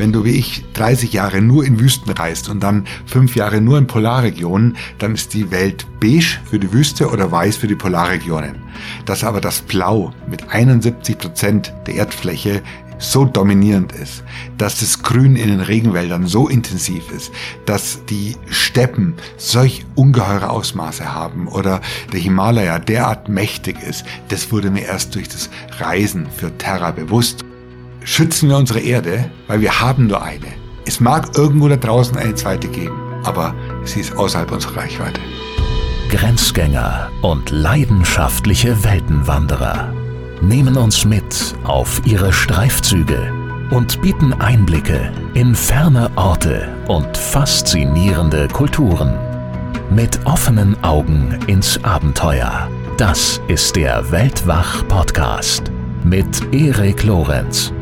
Wenn du wie ich 30 Jahre nur in Wüsten reist und dann fünf Jahre nur in Polarregionen, dann ist die Welt beige für die Wüste oder weiß für die Polarregionen. Dass aber das Blau mit 71 Prozent der Erdfläche so dominierend ist, dass das Grün in den Regenwäldern so intensiv ist, dass die Steppen solch ungeheure Ausmaße haben oder der Himalaya derart mächtig ist, das wurde mir erst durch das Reisen für Terra bewusst. Schützen wir unsere Erde, weil wir haben nur eine. Es mag irgendwo da draußen eine zweite geben, aber sie ist außerhalb unserer Reichweite. Grenzgänger und leidenschaftliche Weltenwanderer nehmen uns mit auf ihre Streifzüge und bieten Einblicke in ferne Orte und faszinierende Kulturen. Mit offenen Augen ins Abenteuer. Das ist der Weltwach-Podcast mit Erik Lorenz.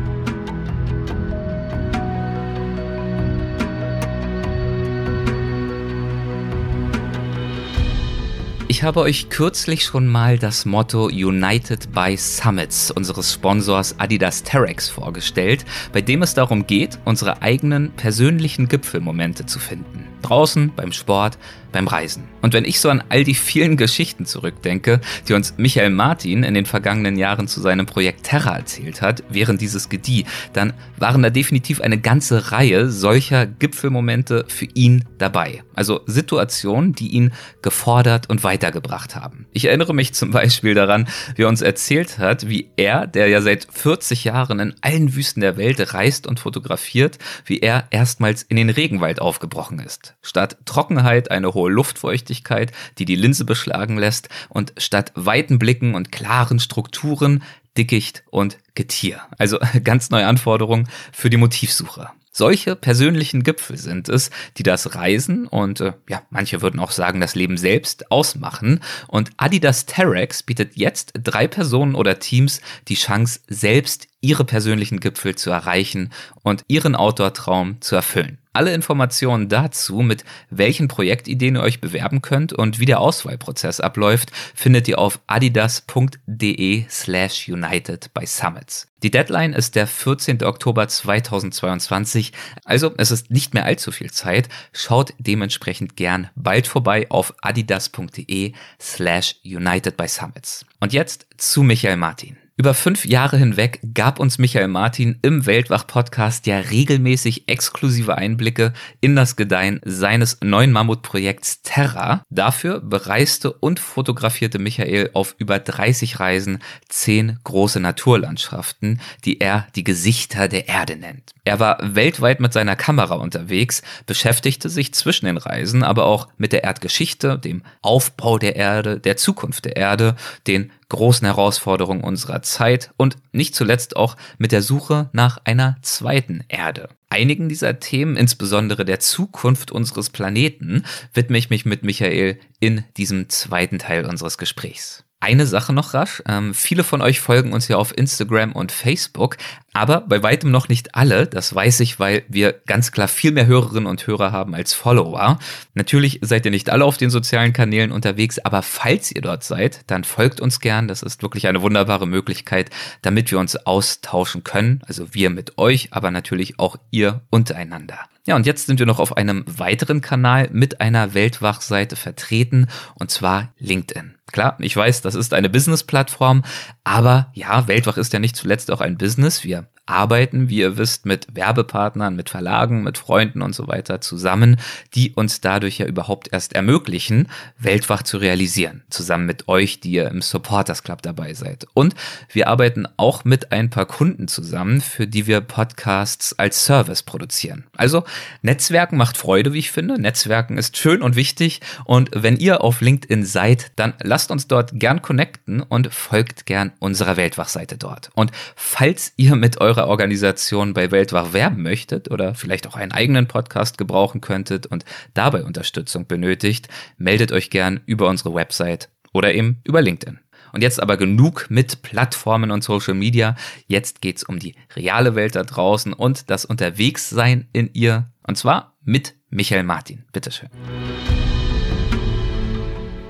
Ich habe euch kürzlich schon mal das Motto United by Summits unseres Sponsors Adidas Terex vorgestellt, bei dem es darum geht, unsere eigenen persönlichen Gipfelmomente zu finden. Draußen, beim Sport, beim Reisen. Und wenn ich so an all die vielen Geschichten zurückdenke, die uns Michael Martin in den vergangenen Jahren zu seinem Projekt Terra erzählt hat, während dieses Gedieh, dann waren da definitiv eine ganze Reihe solcher Gipfelmomente für ihn dabei. Also Situationen, die ihn gefordert und weitergebracht haben. Ich erinnere mich zum Beispiel daran, wie er uns erzählt hat, wie er, der ja seit 40 Jahren in allen Wüsten der Welt reist und fotografiert, wie er erstmals in den Regenwald aufgebrochen ist. Statt Trockenheit eine hohe Luftfeuchtigkeit, die die Linse beschlagen lässt und statt weiten Blicken und klaren Strukturen Dickicht und Getier. Also ganz neue Anforderungen für die Motivsucher. Solche persönlichen Gipfel sind es, die das Reisen und äh, ja, manche würden auch sagen, das Leben selbst ausmachen. Und Adidas Terex bietet jetzt drei Personen oder Teams die Chance, selbst ihre persönlichen Gipfel zu erreichen und ihren Outdoor-Traum zu erfüllen. Alle Informationen dazu, mit welchen Projektideen ihr euch bewerben könnt und wie der Auswahlprozess abläuft, findet ihr auf adidas.de slash united by summits. Die Deadline ist der 14. Oktober 2022, also es ist nicht mehr allzu viel Zeit. Schaut dementsprechend gern bald vorbei auf adidas.de slash united by summits. Und jetzt zu Michael Martin. Über fünf Jahre hinweg gab uns Michael Martin im Weltwach-Podcast ja regelmäßig exklusive Einblicke in das Gedeihen seines neuen Mammutprojekts Terra. Dafür bereiste und fotografierte Michael auf über 30 Reisen zehn große Naturlandschaften, die er die Gesichter der Erde nennt. Er war weltweit mit seiner Kamera unterwegs, beschäftigte sich zwischen den Reisen aber auch mit der Erdgeschichte, dem Aufbau der Erde, der Zukunft der Erde, den großen Herausforderungen unserer Zeit und nicht zuletzt auch mit der Suche nach einer zweiten Erde. Einigen dieser Themen, insbesondere der Zukunft unseres Planeten, widme ich mich mit Michael in diesem zweiten Teil unseres Gesprächs. Eine Sache noch rasch. Ähm, viele von euch folgen uns ja auf Instagram und Facebook, aber bei weitem noch nicht alle. Das weiß ich, weil wir ganz klar viel mehr Hörerinnen und Hörer haben als Follower. Natürlich seid ihr nicht alle auf den sozialen Kanälen unterwegs, aber falls ihr dort seid, dann folgt uns gern. Das ist wirklich eine wunderbare Möglichkeit, damit wir uns austauschen können. Also wir mit euch, aber natürlich auch ihr untereinander. Ja, und jetzt sind wir noch auf einem weiteren Kanal mit einer Weltwachseite vertreten, und zwar LinkedIn. Klar, ich weiß, das ist eine Business-Plattform, aber ja, Weltwach ist ja nicht zuletzt auch ein Business. Wir arbeiten, wie ihr wisst, mit Werbepartnern, mit Verlagen, mit Freunden und so weiter zusammen, die uns dadurch ja überhaupt erst ermöglichen, Weltwach zu realisieren, zusammen mit euch, die ihr im Supporters Club dabei seid. Und wir arbeiten auch mit ein paar Kunden zusammen, für die wir Podcasts als Service produzieren. Also Netzwerken macht Freude, wie ich finde. Netzwerken ist schön und wichtig. Und wenn ihr auf LinkedIn seid, dann lasst uns dort gern connecten und folgt gern unserer Weltwachseite dort. Und falls ihr mit eurer eurer Organisation bei Weltwach werben möchtet oder vielleicht auch einen eigenen Podcast gebrauchen könntet und dabei Unterstützung benötigt, meldet euch gern über unsere Website oder eben über LinkedIn. Und jetzt aber genug mit Plattformen und Social Media. Jetzt geht's um die reale Welt da draußen und das Unterwegssein in ihr. Und zwar mit Michael Martin. Bitteschön.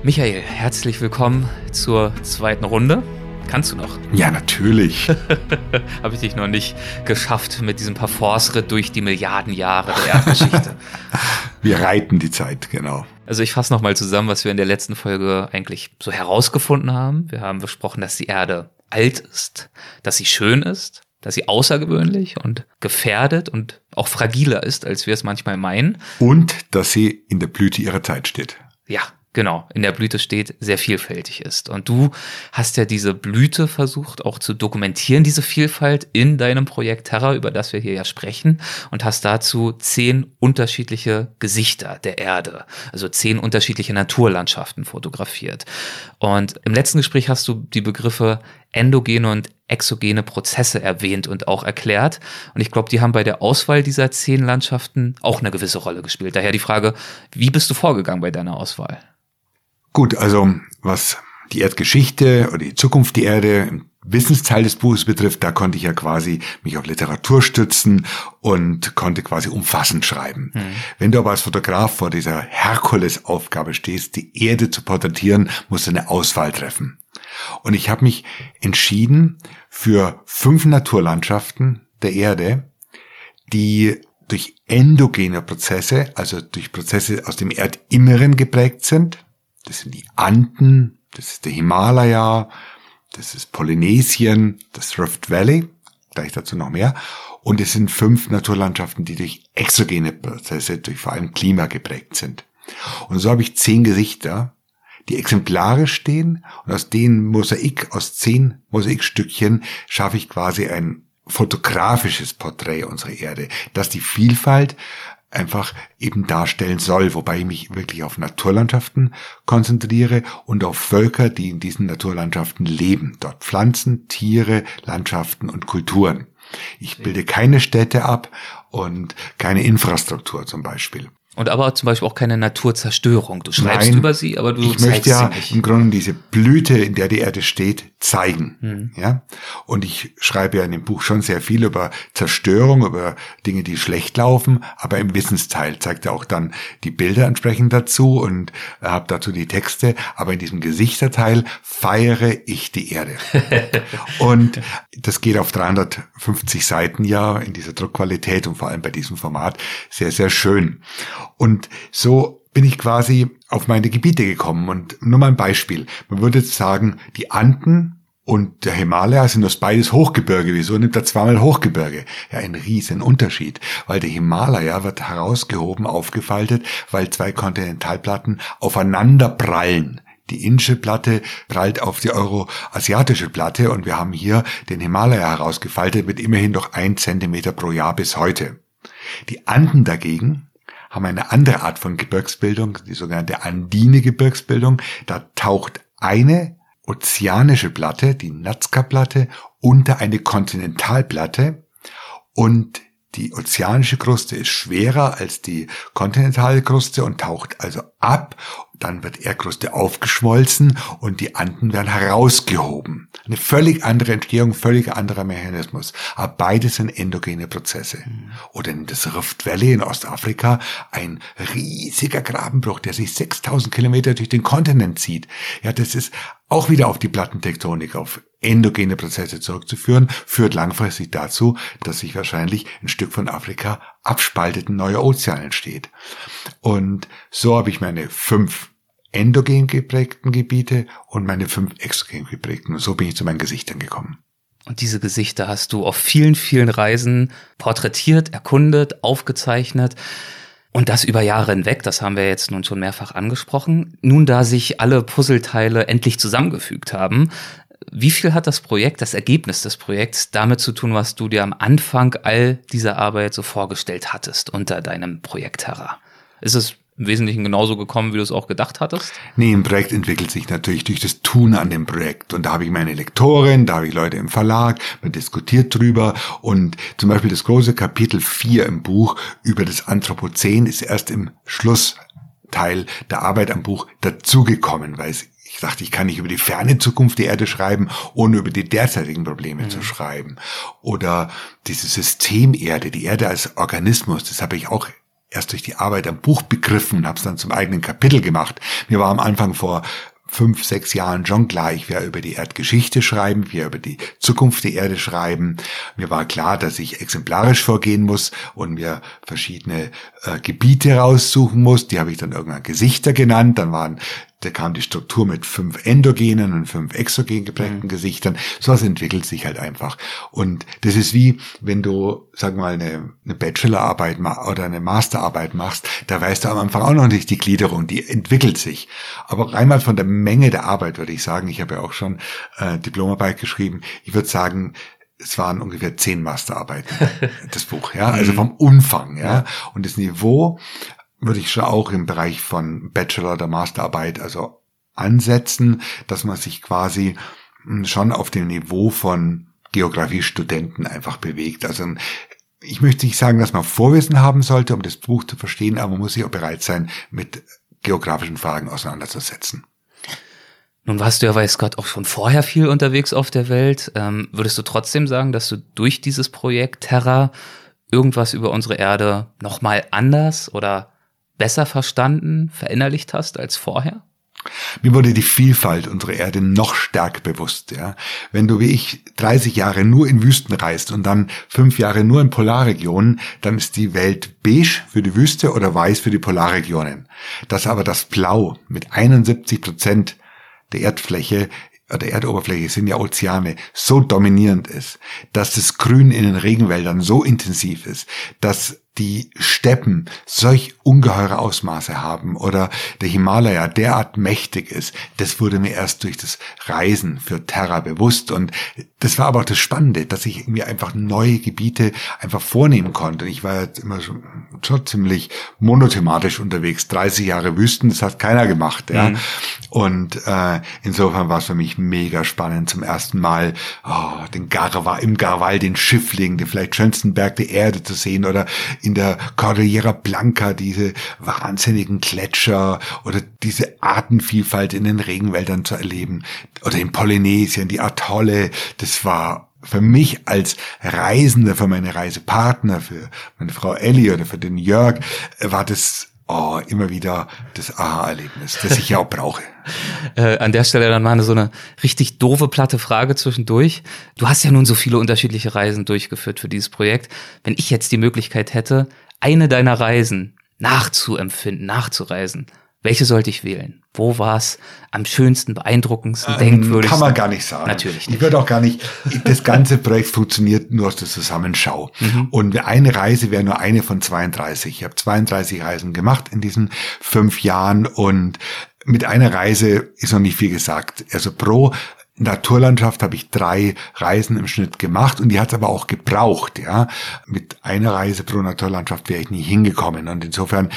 Michael, herzlich willkommen zur zweiten Runde Kannst du noch? Ja, natürlich. Habe ich dich noch nicht geschafft mit diesem Parforce-Ritt durch die Milliarden Jahre der Erdgeschichte. wir reiten die Zeit, genau. Also ich fasse nochmal zusammen, was wir in der letzten Folge eigentlich so herausgefunden haben. Wir haben besprochen, dass die Erde alt ist, dass sie schön ist, dass sie außergewöhnlich und gefährdet und auch fragiler ist, als wir es manchmal meinen. Und dass sie in der Blüte ihrer Zeit steht. Ja, genau, in der Blüte steht, sehr vielfältig ist. Und du hast ja diese Blüte versucht auch zu dokumentieren, diese Vielfalt in deinem Projekt Terra, über das wir hier ja sprechen, und hast dazu zehn unterschiedliche Gesichter der Erde, also zehn unterschiedliche Naturlandschaften fotografiert. Und im letzten Gespräch hast du die Begriffe endogene und exogene Prozesse erwähnt und auch erklärt. Und ich glaube, die haben bei der Auswahl dieser zehn Landschaften auch eine gewisse Rolle gespielt. Daher die Frage, wie bist du vorgegangen bei deiner Auswahl? Gut, also was die Erdgeschichte oder die Zukunft der Erde im Wissensteil des Buches betrifft, da konnte ich ja quasi mich auf Literatur stützen und konnte quasi umfassend schreiben. Mhm. Wenn du aber als Fotograf vor dieser Herkulesaufgabe stehst, die Erde zu porträtieren, musst du eine Auswahl treffen. Und ich habe mich entschieden für fünf Naturlandschaften der Erde, die durch endogene Prozesse, also durch Prozesse aus dem Erdinneren geprägt sind. Das sind die Anden, das ist der Himalaya, das ist Polynesien, das Rift Valley, gleich dazu noch mehr. Und es sind fünf Naturlandschaften, die durch exogene Prozesse, durch vor allem Klima geprägt sind. Und so habe ich zehn Gesichter, die exemplarisch stehen und aus denen Mosaik, aus zehn Mosaikstückchen schaffe ich quasi ein fotografisches Porträt unserer Erde, das die Vielfalt einfach eben darstellen soll, wobei ich mich wirklich auf Naturlandschaften konzentriere und auf Völker, die in diesen Naturlandschaften leben. Dort Pflanzen, Tiere, Landschaften und Kulturen. Ich bilde keine Städte ab und keine Infrastruktur zum Beispiel. Und aber zum Beispiel auch keine Naturzerstörung. Du schreibst Nein, über sie, aber du ich zeigst möchte ja sie nicht. im Grunde diese Blüte, in der die Erde steht, zeigen. Hm. Ja, und ich schreibe ja in dem Buch schon sehr viel über Zerstörung, über Dinge, die schlecht laufen, aber im Wissensteil zeigt er auch dann die Bilder entsprechend dazu und habe dazu die Texte. Aber in diesem Gesichterteil feiere ich die Erde. und das geht auf 350 Seiten ja in dieser Druckqualität und vor allem bei diesem Format sehr, sehr schön. Und so bin ich quasi auf meine Gebiete gekommen. Und nur mal ein Beispiel. Man würde jetzt sagen, die Anden und der Himalaya sind das beides Hochgebirge. Wieso nimmt er zweimal Hochgebirge? Ja, ein riesen Unterschied, weil der Himalaya wird herausgehoben, aufgefaltet, weil zwei Kontinentalplatten aufeinander prallen. Die indische Platte prallt auf die euroasiatische Platte und wir haben hier den Himalaya herausgefaltet mit immerhin noch ein Zentimeter pro Jahr bis heute. Die Anden dagegen haben eine andere Art von Gebirgsbildung, die sogenannte andine Gebirgsbildung. Da taucht eine ozeanische Platte, die Nazca-Platte, unter eine Kontinentalplatte und die ozeanische Kruste ist schwerer als die kontinentale Kruste und taucht also ab. Dann wird Erdkruste aufgeschmolzen und die Anden werden herausgehoben. Eine völlig andere Entstehung, völlig anderer Mechanismus. Aber beides sind endogene Prozesse. Mhm. Oder in das Rift Valley in Ostafrika ein riesiger Grabenbruch, der sich 6000 Kilometer durch den Kontinent zieht. Ja, das ist auch wieder auf die Plattentektonik, auf endogene Prozesse zurückzuführen, führt langfristig dazu, dass sich wahrscheinlich ein Stück von Afrika abspaltet, ein neuer Ozean entsteht. Und so habe ich meine fünf endogen geprägten Gebiete und meine fünf exogen geprägten. Und so bin ich zu meinen Gesichtern gekommen. Und diese Gesichter hast du auf vielen, vielen Reisen porträtiert, erkundet, aufgezeichnet. Und das über Jahre hinweg, das haben wir jetzt nun schon mehrfach angesprochen. Nun, da sich alle Puzzleteile endlich zusammengefügt haben, wie viel hat das Projekt, das Ergebnis des Projekts damit zu tun, was du dir am Anfang all dieser Arbeit so vorgestellt hattest unter deinem Projekt Terra? Ist es im Wesentlichen genauso gekommen, wie du es auch gedacht hattest? Nee, ein Projekt entwickelt sich natürlich durch das Tun an dem Projekt. Und da habe ich meine Lektorin, da habe ich Leute im Verlag, man diskutiert drüber. Und zum Beispiel das große Kapitel 4 im Buch über das Anthropozän ist erst im Schlussteil der Arbeit am Buch dazugekommen, weil es ich dachte, ich kann nicht über die ferne Zukunft der Erde schreiben, ohne über die derzeitigen Probleme mhm. zu schreiben. Oder dieses System Erde, die Erde als Organismus, das habe ich auch erst durch die Arbeit am Buch begriffen habe es dann zum eigenen Kapitel gemacht. Mir war am Anfang vor fünf, sechs Jahren schon klar, ich werde über die Erdgeschichte schreiben, werde über die Zukunft der Erde schreiben. Mir war klar, dass ich exemplarisch vorgehen muss und mir verschiedene äh, Gebiete raussuchen muss. Die habe ich dann irgendwann Gesichter genannt. Dann waren da kam die Struktur mit fünf endogenen und fünf exogen geprägten mhm. Gesichtern. Sowas entwickelt sich halt einfach. Und das ist wie, wenn du, sag mal, eine, eine Bachelorarbeit oder eine Masterarbeit machst, da weißt du am Anfang auch noch nicht die Gliederung, die entwickelt sich. Aber einmal von der Menge der Arbeit würde ich sagen, ich habe ja auch schon äh, Diplomarbeit geschrieben, ich würde sagen, es waren ungefähr zehn Masterarbeiten, das Buch, ja, also mhm. vom Umfang, ja, und das Niveau würde ich schon auch im Bereich von Bachelor- oder Masterarbeit also ansetzen, dass man sich quasi hm, schon auf dem Niveau von Geografiestudenten einfach bewegt. Also ich möchte nicht sagen, dass man Vorwissen haben sollte, um das Buch zu verstehen, aber man muss sich auch bereit sein, mit geografischen Fragen auseinanderzusetzen. Nun warst du ja, weiß Gott, auch schon vorher viel unterwegs auf der Welt. Ähm, würdest du trotzdem sagen, dass du durch dieses Projekt Terra irgendwas über unsere Erde nochmal anders oder besser verstanden, verinnerlicht hast als vorher? Mir wurde die Vielfalt unserer Erde noch stärker bewusst. Ja. Wenn du wie ich 30 Jahre nur in Wüsten reist und dann fünf Jahre nur in Polarregionen, dann ist die Welt beige für die Wüste oder weiß für die Polarregionen. Dass aber das Blau mit 71 Prozent der Erdfläche der Erdoberfläche sind ja Ozeane, so dominierend ist, dass das Grün in den Regenwäldern so intensiv ist, dass die Steppen solch ungeheure Ausmaße haben oder der Himalaya derart mächtig ist, das wurde mir erst durch das Reisen für Terra bewusst und das war aber auch das Spannende, dass ich mir einfach neue Gebiete einfach vornehmen konnte. Ich war jetzt immer schon, schon ziemlich monothematisch unterwegs, 30 Jahre Wüsten, das hat keiner gemacht, ja. Mhm. Und äh, insofern war es für mich mega spannend, zum ersten Mal oh, den Garwal, im Garwal den Schiffling, den vielleicht schönsten Berg der Erde zu sehen oder in der Cordillera Blanca diese wahnsinnigen Gletscher oder diese Artenvielfalt in den Regenwäldern zu erleben. Oder in Polynesien die Atolle, das war für mich als Reisender, für meine Reisepartner, für meine Frau Ellie oder für den Jörg, war das oh, immer wieder das Aha-Erlebnis, das ich ja auch brauche. äh, an der Stelle dann mal so eine richtig doofe, platte Frage zwischendurch. Du hast ja nun so viele unterschiedliche Reisen durchgeführt für dieses Projekt. Wenn ich jetzt die Möglichkeit hätte, eine deiner Reisen nachzuempfinden, nachzureisen, welche sollte ich wählen? Wo war es am schönsten, beeindruckendsten, ähm, denkwürdigsten? Kann man gar nicht sagen. Natürlich nicht. Ich würde auch gar nicht, das ganze Projekt funktioniert nur aus der Zusammenschau. Mhm. Und eine Reise wäre nur eine von 32. Ich habe 32 Reisen gemacht in diesen fünf Jahren und mit einer Reise ist noch nicht viel gesagt. Also pro Naturlandschaft habe ich drei Reisen im Schnitt gemacht und die hat es aber auch gebraucht, ja. Mit einer Reise pro Naturlandschaft wäre ich nie hingekommen und insofern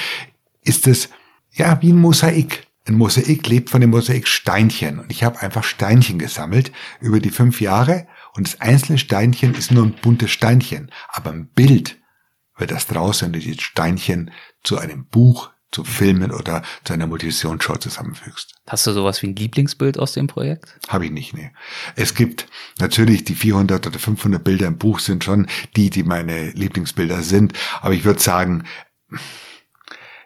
ist es ja, wie ein Mosaik. Ein Mosaik lebt von dem Mosaik Steinchen. Und ich habe einfach Steinchen gesammelt über die fünf Jahre. Und das einzelne Steinchen ist nur ein buntes Steinchen. Aber ein Bild wird das draußen, wenn du die Steinchen zu einem Buch, zu Filmen oder zu einer Multivisionsshow zusammenfügst. Hast du sowas wie ein Lieblingsbild aus dem Projekt? Habe ich nicht, nee. Es gibt natürlich die 400 oder 500 Bilder im Buch sind schon die, die meine Lieblingsbilder sind. Aber ich würde sagen,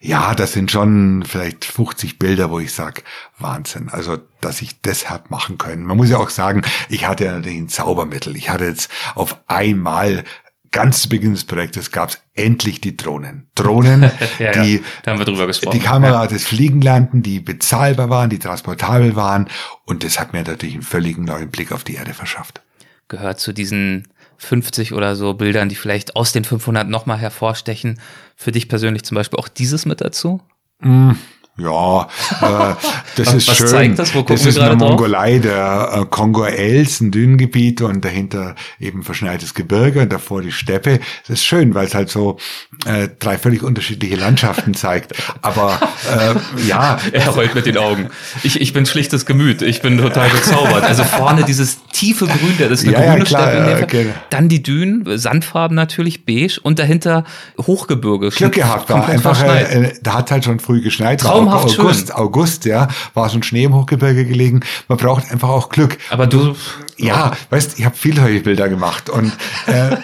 ja, das sind schon vielleicht 50 Bilder, wo ich sag Wahnsinn. Also, dass ich das hab machen können. Man muss ja auch sagen, ich hatte ja natürlich ein Zaubermittel. Ich hatte jetzt auf einmal ganz zu Beginn des Projektes gab es endlich die Drohnen. Drohnen, ja, die, ja, da haben wir drüber gesprochen. die Kamera ja. des Fliegenlanden, die bezahlbar waren, die transportabel waren. Und das hat mir natürlich einen völligen neuen Blick auf die Erde verschafft. Gehört zu diesen 50 oder so Bildern, die vielleicht aus den 500 nochmal hervorstechen. Für dich persönlich zum Beispiel auch dieses mit dazu? Mm, ja, äh, das ist Was schön. Zeigt das? Wo das ist eine Mongolei, der äh, Kongo Els, ein Dünengebiet und dahinter eben verschneites Gebirge und davor die Steppe. Das ist schön, weil es halt so äh, drei völlig unterschiedliche Landschaften zeigt. Aber äh, ja. Er rollt mit den Augen. Ich, ich bin schlichtes Gemüt. Ich bin total bezaubert. Also vorne dieses tiefe Grün, das ist eine ja, grüne ja, klar, Steppe. Ja, genau. Dann die Dünen, Sandfarben natürlich, beige und dahinter Hochgebirge. Glück gehabt, war einfach, äh, da hat halt schon früh geschneit. Traum traumhaft August, schön. August, ja, war so ein Schnee im Hochgebirge gelegen. Man braucht einfach auch Glück. Aber du, ja, weißt, ich habe viele solche Bilder gemacht und äh,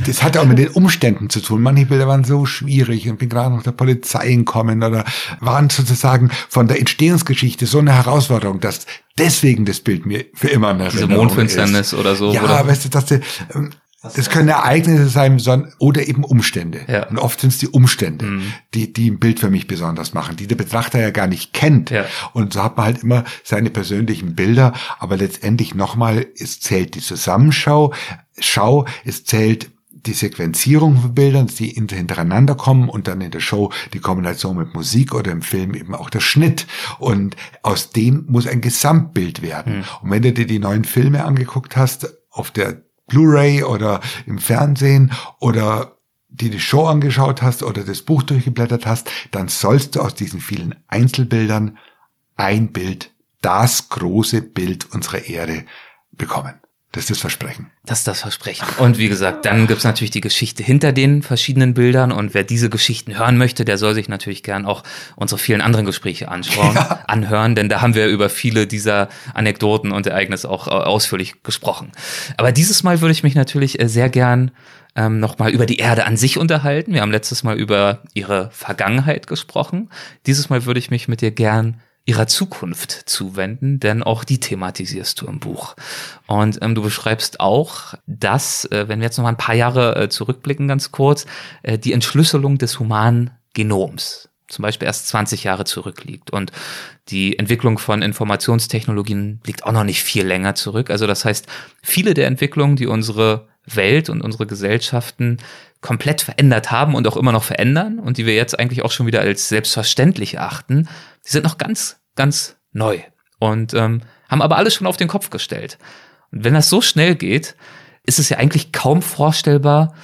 das hat auch mit den Umständen zu tun. Manche Bilder waren so schwierig und bin gerade noch der Polizei gekommen oder waren sozusagen von der Entstehungsgeschichte so eine Herausforderung, dass deswegen das Bild mir für immer eine Diese Mondfinsternis oder so. Ja, oder? weißt du, dass du, ähm, das können Ereignisse sein oder eben Umstände. Ja. Und oft sind es die Umstände, mhm. die, die ein Bild für mich besonders machen, die der Betrachter ja gar nicht kennt. Ja. Und so hat man halt immer seine persönlichen Bilder. Aber letztendlich nochmal, es zählt die Zusammenschau, Schau, es zählt die Sequenzierung von Bildern, die hintereinander kommen und dann in der Show die Kombination mit Musik oder im Film eben auch der Schnitt. Und aus dem muss ein Gesamtbild werden. Mhm. Und wenn du dir die neuen Filme angeguckt hast, auf der Blu-ray oder im Fernsehen oder die die Show angeschaut hast oder das Buch durchgeblättert hast, dann sollst du aus diesen vielen Einzelbildern ein Bild, das große Bild unserer Erde bekommen. Das ist das Versprechen. Das ist das Versprechen. Und wie gesagt, dann gibt's natürlich die Geschichte hinter den verschiedenen Bildern. Und wer diese Geschichten hören möchte, der soll sich natürlich gern auch unsere vielen anderen Gespräche anschauen, ja. anhören, denn da haben wir über viele dieser Anekdoten und Ereignisse auch äh, ausführlich gesprochen. Aber dieses Mal würde ich mich natürlich äh, sehr gern ähm, nochmal über die Erde an sich unterhalten. Wir haben letztes Mal über ihre Vergangenheit gesprochen. Dieses Mal würde ich mich mit dir gern ihrer Zukunft zuwenden, denn auch die thematisierst du im Buch. Und ähm, du beschreibst auch, dass, äh, wenn wir jetzt noch mal ein paar Jahre äh, zurückblicken, ganz kurz, äh, die Entschlüsselung des humanen Genoms zum Beispiel erst 20 Jahre zurückliegt. Und die Entwicklung von Informationstechnologien liegt auch noch nicht viel länger zurück. Also das heißt, viele der Entwicklungen, die unsere Welt und unsere Gesellschaften komplett verändert haben und auch immer noch verändern und die wir jetzt eigentlich auch schon wieder als selbstverständlich erachten, die sind noch ganz, ganz neu und ähm, haben aber alles schon auf den Kopf gestellt. Und wenn das so schnell geht, ist es ja eigentlich kaum vorstellbar,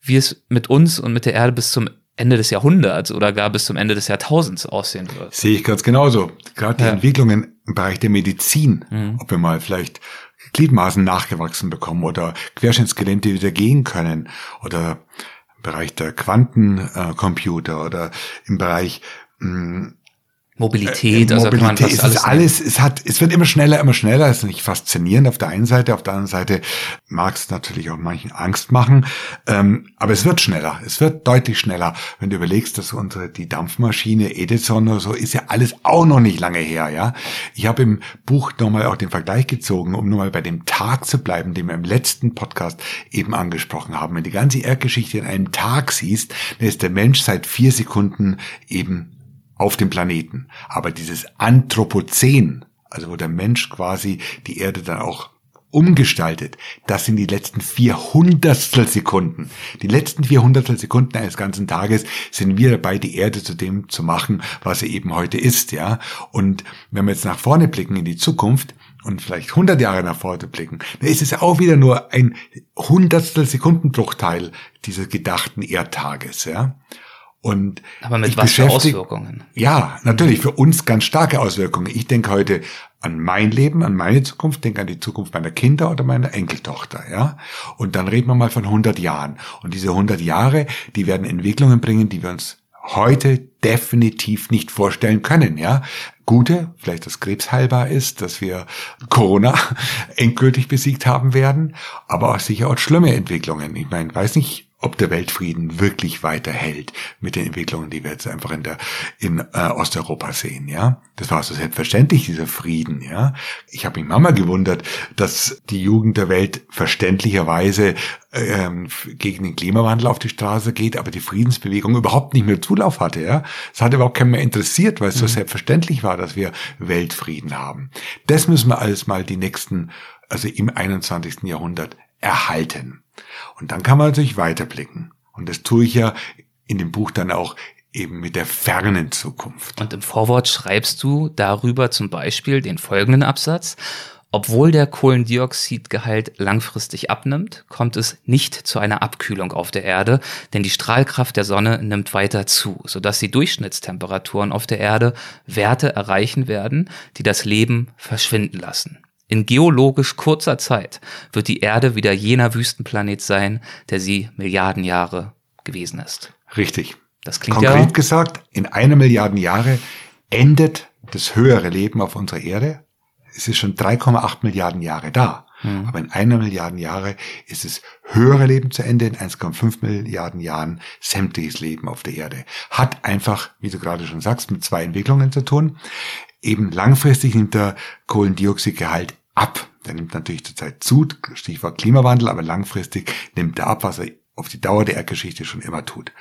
wie es mit uns und mit der Erde bis zum Ende des Jahrhunderts oder gar bis zum Ende des Jahrtausends aussehen wird. Sehe ich ganz genauso. Gerade die ja. Entwicklungen im Bereich der Medizin, mhm. ob wir mal vielleicht Gliedmaßen nachgewachsen bekommen oder Querschnittsgelähmte wieder gehen können oder im Bereich der Quantencomputer oder im Bereich mh, hm, Mobilität, äh, also Mobilität, es alles ist alles, es hat, es wird immer schneller, immer schneller. Es ist nicht faszinierend auf der einen Seite, auf der anderen Seite mag es natürlich auch manchen Angst machen, ähm, aber es wird schneller, es wird deutlich schneller. Wenn du überlegst, dass unsere die Dampfmaschine Edison oder so ist ja alles auch noch nicht lange her, ja. Ich habe im Buch nochmal auch den Vergleich gezogen, um nochmal bei dem Tag zu bleiben, den wir im letzten Podcast eben angesprochen haben. Wenn du die ganze Erdgeschichte in einem Tag siehst, dann ist der Mensch seit vier Sekunden eben auf dem Planeten. Aber dieses Anthropozän, also wo der Mensch quasi die Erde dann auch umgestaltet, das sind die letzten vierhundertstel Sekunden. Die letzten vierhundertstel Sekunden eines ganzen Tages sind wir dabei, die Erde zu dem zu machen, was sie eben heute ist, ja. Und wenn wir jetzt nach vorne blicken in die Zukunft, und vielleicht 100 Jahre nach vorne blicken, dann ist es auch wieder nur ein Hundertstel Sekundenbruchteil dieses gedachten Erdtages, ja. Und Aber mit was für Auswirkungen? Ja, natürlich, für uns ganz starke Auswirkungen. Ich denke heute an mein Leben, an meine Zukunft, denke an die Zukunft meiner Kinder oder meiner Enkeltochter, ja. Und dann reden wir mal von 100 Jahren. Und diese 100 Jahre, die werden Entwicklungen bringen, die wir uns heute definitiv nicht vorstellen können, ja. Gute, vielleicht das Krebs heilbar ist, dass wir Corona endgültig besiegt haben werden, aber auch sicher auch schlimme Entwicklungen. Ich meine, weiß nicht, ob der Weltfrieden wirklich weiterhält mit den Entwicklungen, die wir jetzt einfach in der in äh, Osteuropa sehen, ja. Das war so selbstverständlich dieser Frieden, ja. Ich habe mich Mama gewundert, dass die Jugend der Welt verständlicherweise ähm, gegen den Klimawandel auf die Straße geht, aber die Friedensbewegung überhaupt nicht mehr Zulauf hatte, ja. Es hat überhaupt keinen mehr interessiert, weil es mhm. so selbstverständlich war, dass wir Weltfrieden haben. Das müssen wir alles mal die nächsten, also im 21. Jahrhundert erhalten. Und dann kann man natürlich weiterblicken. Und das tue ich ja in dem Buch dann auch eben mit der fernen Zukunft. Und im Vorwort schreibst du darüber zum Beispiel den folgenden Absatz. Obwohl der Kohlendioxidgehalt langfristig abnimmt, kommt es nicht zu einer Abkühlung auf der Erde, denn die Strahlkraft der Sonne nimmt weiter zu, sodass die Durchschnittstemperaturen auf der Erde Werte erreichen werden, die das Leben verschwinden lassen. In geologisch kurzer Zeit wird die Erde wieder jener Wüstenplanet sein, der sie Milliarden Jahre gewesen ist. Richtig. Das klingt Konkret ja gesagt, in einer Milliarden Jahre endet das höhere Leben auf unserer Erde. Es ist schon 3,8 Milliarden Jahre da. Mhm. Aber in einer Milliarden Jahre ist es höhere Leben zu Ende, in 1,5 Milliarden Jahren sämtliches Leben auf der Erde. Hat einfach, wie du gerade schon sagst, mit zwei Entwicklungen zu tun. Eben langfristig nimmt der Kohlendioxidgehalt ab. Der nimmt natürlich zurzeit zu, Stichwort Klimawandel, aber langfristig nimmt er ab, was er auf die Dauer der Erdgeschichte schon immer tut.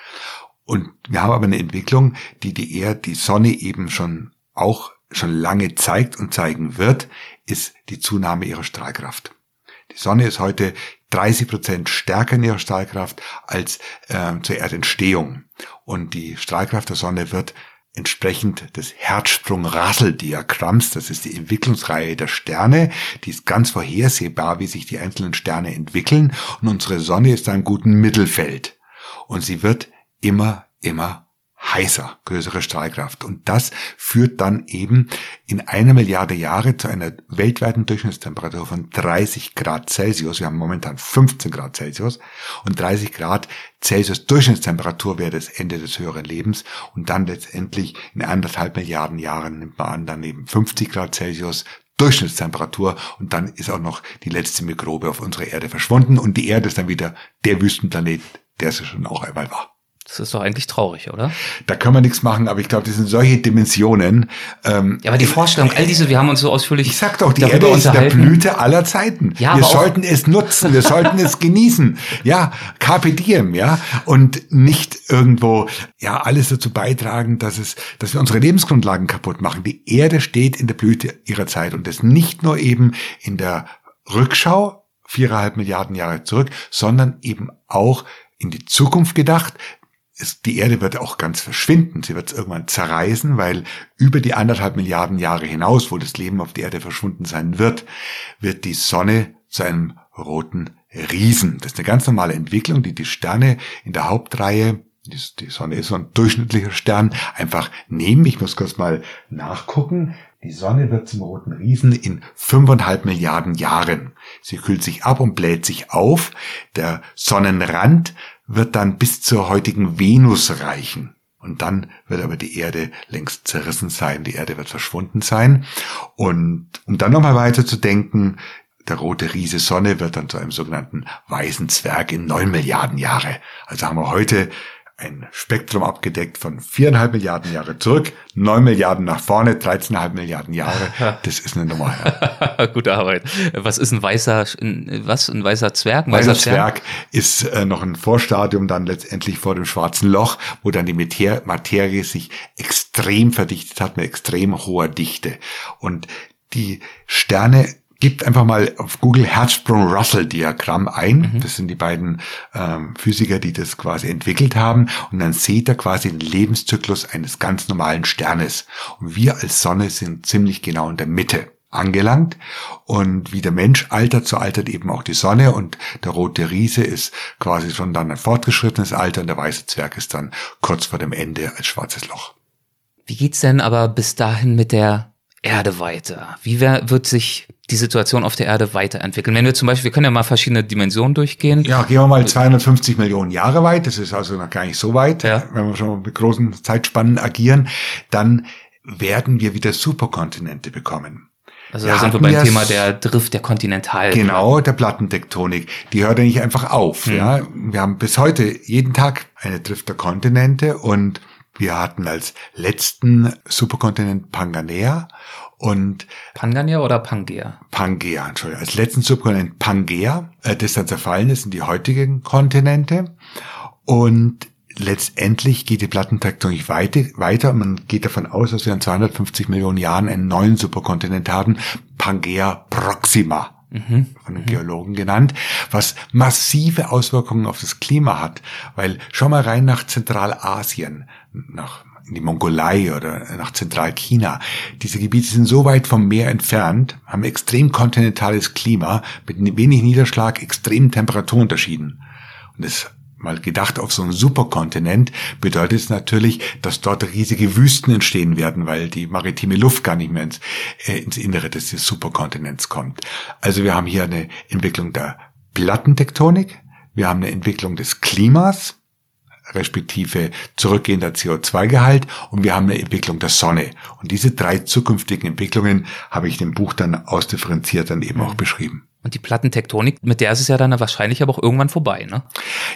Und wir haben aber eine Entwicklung, die die Erde, die Sonne eben schon auch schon lange zeigt und zeigen wird, ist die Zunahme ihrer Strahlkraft. Die Sonne ist heute 30 Prozent stärker in ihrer Strahlkraft als äh, zur Erdentstehung. Und die Strahlkraft der Sonne wird entsprechend des Herzsprung-Rassel-Diagramms, das ist die Entwicklungsreihe der Sterne, die ist ganz vorhersehbar, wie sich die einzelnen Sterne entwickeln. Und unsere Sonne ist da im guten Mittelfeld. Und sie wird immer, immer heißer, größere Strahlkraft. Und das führt dann eben in einer Milliarde Jahre zu einer weltweiten Durchschnittstemperatur von 30 Grad Celsius. Wir haben momentan 15 Grad Celsius und 30 Grad Celsius Durchschnittstemperatur wäre das Ende des höheren Lebens. Und dann letztendlich in anderthalb Milliarden Jahren nimmt man an, dann eben 50 Grad Celsius Durchschnittstemperatur und dann ist auch noch die letzte Mikrobe auf unserer Erde verschwunden und die Erde ist dann wieder der Wüstenplanet, der es schon auch einmal war. Das ist doch eigentlich traurig, oder? Da können wir nichts machen, aber ich glaube, das sind solche Dimensionen. Ähm, ja, aber die Vorstellung, all diese, wir haben uns so ausführlich. Ich sag doch, die Erde ist der Blüte aller Zeiten. Ja, wir sollten es nutzen, wir sollten es genießen. Ja, carpe diem, ja. Und nicht irgendwo, ja, alles dazu beitragen, dass es, dass wir unsere Lebensgrundlagen kaputt machen. Die Erde steht in der Blüte ihrer Zeit und das nicht nur eben in der Rückschau, viereinhalb Milliarden Jahre zurück, sondern eben auch in die Zukunft gedacht, die Erde wird auch ganz verschwinden. Sie wird irgendwann zerreißen, weil über die anderthalb Milliarden Jahre hinaus, wo das Leben auf der Erde verschwunden sein wird, wird die Sonne zu einem roten Riesen. Das ist eine ganz normale Entwicklung, die die Sterne in der Hauptreihe, die Sonne ist so ein durchschnittlicher Stern, einfach nehmen. Ich muss kurz mal nachgucken. Die Sonne wird zum roten Riesen in fünfeinhalb Milliarden Jahren. Sie kühlt sich ab und bläht sich auf. Der Sonnenrand wird dann bis zur heutigen Venus reichen. Und dann wird aber die Erde längst zerrissen sein, die Erde wird verschwunden sein. Und um dann nochmal weiter zu denken, der rote Riese Sonne wird dann zu einem sogenannten weißen Zwerg in neun Milliarden Jahre. Also haben wir heute ein Spektrum abgedeckt von viereinhalb Milliarden Jahre zurück, neun Milliarden nach vorne, 13,5 Milliarden Jahre. Das ist eine Nummer. Ja. Gute Arbeit. Was ist ein weißer, was? Ein weißer Zwerg? Ein weißer, weißer Zwerg ist äh, noch ein Vorstadium dann letztendlich vor dem schwarzen Loch, wo dann die Mater Materie sich extrem verdichtet hat mit extrem hoher Dichte. Und die Sterne Gebt einfach mal auf Google Herzsprung-Russell-Diagramm ein. Mhm. Das sind die beiden ähm, Physiker, die das quasi entwickelt haben. Und dann seht ihr quasi den Lebenszyklus eines ganz normalen Sternes. Und wir als Sonne sind ziemlich genau in der Mitte angelangt. Und wie der Mensch altert, so altert eben auch die Sonne. Und der rote Riese ist quasi schon dann ein fortgeschrittenes Alter und der weiße Zwerg ist dann kurz vor dem Ende als schwarzes Loch. Wie geht's denn aber bis dahin mit der Erde weiter? Wie wird sich die Situation auf der Erde weiterentwickeln? Wenn wir zum Beispiel, wir können ja mal verschiedene Dimensionen durchgehen. Ja, gehen wir mal 250 Millionen Jahre weit, das ist also noch gar nicht so weit, ja. wenn wir schon mit großen Zeitspannen agieren, dann werden wir wieder Superkontinente bekommen. Also da sind wir beim Thema der Drift der Kontinental. Genau, der Plattentektonik. Die hört ja nicht einfach auf. Hm. Ja, wir haben bis heute jeden Tag eine Drift der Kontinente und wir hatten als letzten Superkontinent Panganea und Pangania oder Pangea? Pangea, Entschuldigung. Als letzten Subkontinent Pangea, äh, das dann zerfallen ist in die heutigen Kontinente. Und letztendlich geht die Plattentektonik weiter, weiter man geht davon aus, dass wir in 250 Millionen Jahren einen neuen Superkontinent haben, Pangea Proxima. Mhm. von den. Geologen genannt, was massive Auswirkungen auf das Klima hat, weil schau mal rein nach Zentralasien, nach in die Mongolei oder nach Zentralchina. Diese Gebiete sind so weit vom Meer entfernt, haben extrem kontinentales Klima mit wenig Niederschlag, extremen Temperaturunterschieden. Und das mal gedacht auf so einem Superkontinent bedeutet es natürlich, dass dort riesige Wüsten entstehen werden, weil die maritime Luft gar nicht mehr ins, äh, ins Innere des Superkontinents kommt. Also wir haben hier eine Entwicklung der Plattentektonik, wir haben eine Entwicklung des Klimas, respektive zurückgehender CO2-Gehalt und wir haben eine Entwicklung der Sonne. Und diese drei zukünftigen Entwicklungen habe ich im Buch dann ausdifferenziert dann eben auch mhm. beschrieben. Und die Plattentektonik, mit der ist es ja dann wahrscheinlich aber auch irgendwann vorbei, ne?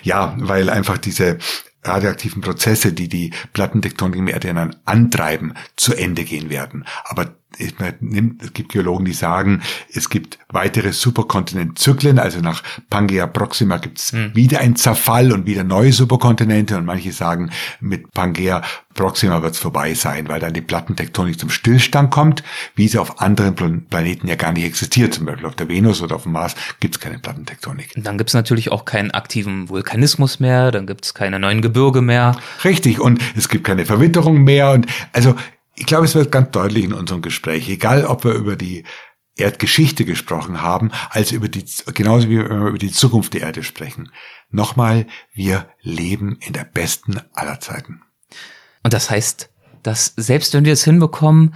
Ja, weil einfach diese radioaktiven Prozesse, die die Plattentektonik im Erdkern antreiben, zu Ende gehen werden. Aber es gibt Geologen, die sagen, es gibt weitere Superkontinentzyklen, also nach Pangea Proxima gibt es hm. wieder ein Zerfall und wieder neue Superkontinente und manche sagen, mit Pangea Proxima wird es vorbei sein, weil dann die Plattentektonik zum Stillstand kommt, wie sie auf anderen Planeten ja gar nicht existiert. Zum Beispiel auf der Venus oder auf dem Mars gibt es keine Plattentektonik. Und dann gibt es natürlich auch keinen aktiven Vulkanismus mehr, dann gibt es keine neuen Gebirge mehr. Richtig, und es gibt keine Verwitterung mehr und also ich glaube, es wird ganz deutlich in unserem Gespräch, egal ob wir über die Erdgeschichte gesprochen haben, als über die, genauso wie wir über die Zukunft der Erde sprechen. Nochmal, wir leben in der besten aller Zeiten. Und das heißt, dass selbst wenn wir es hinbekommen,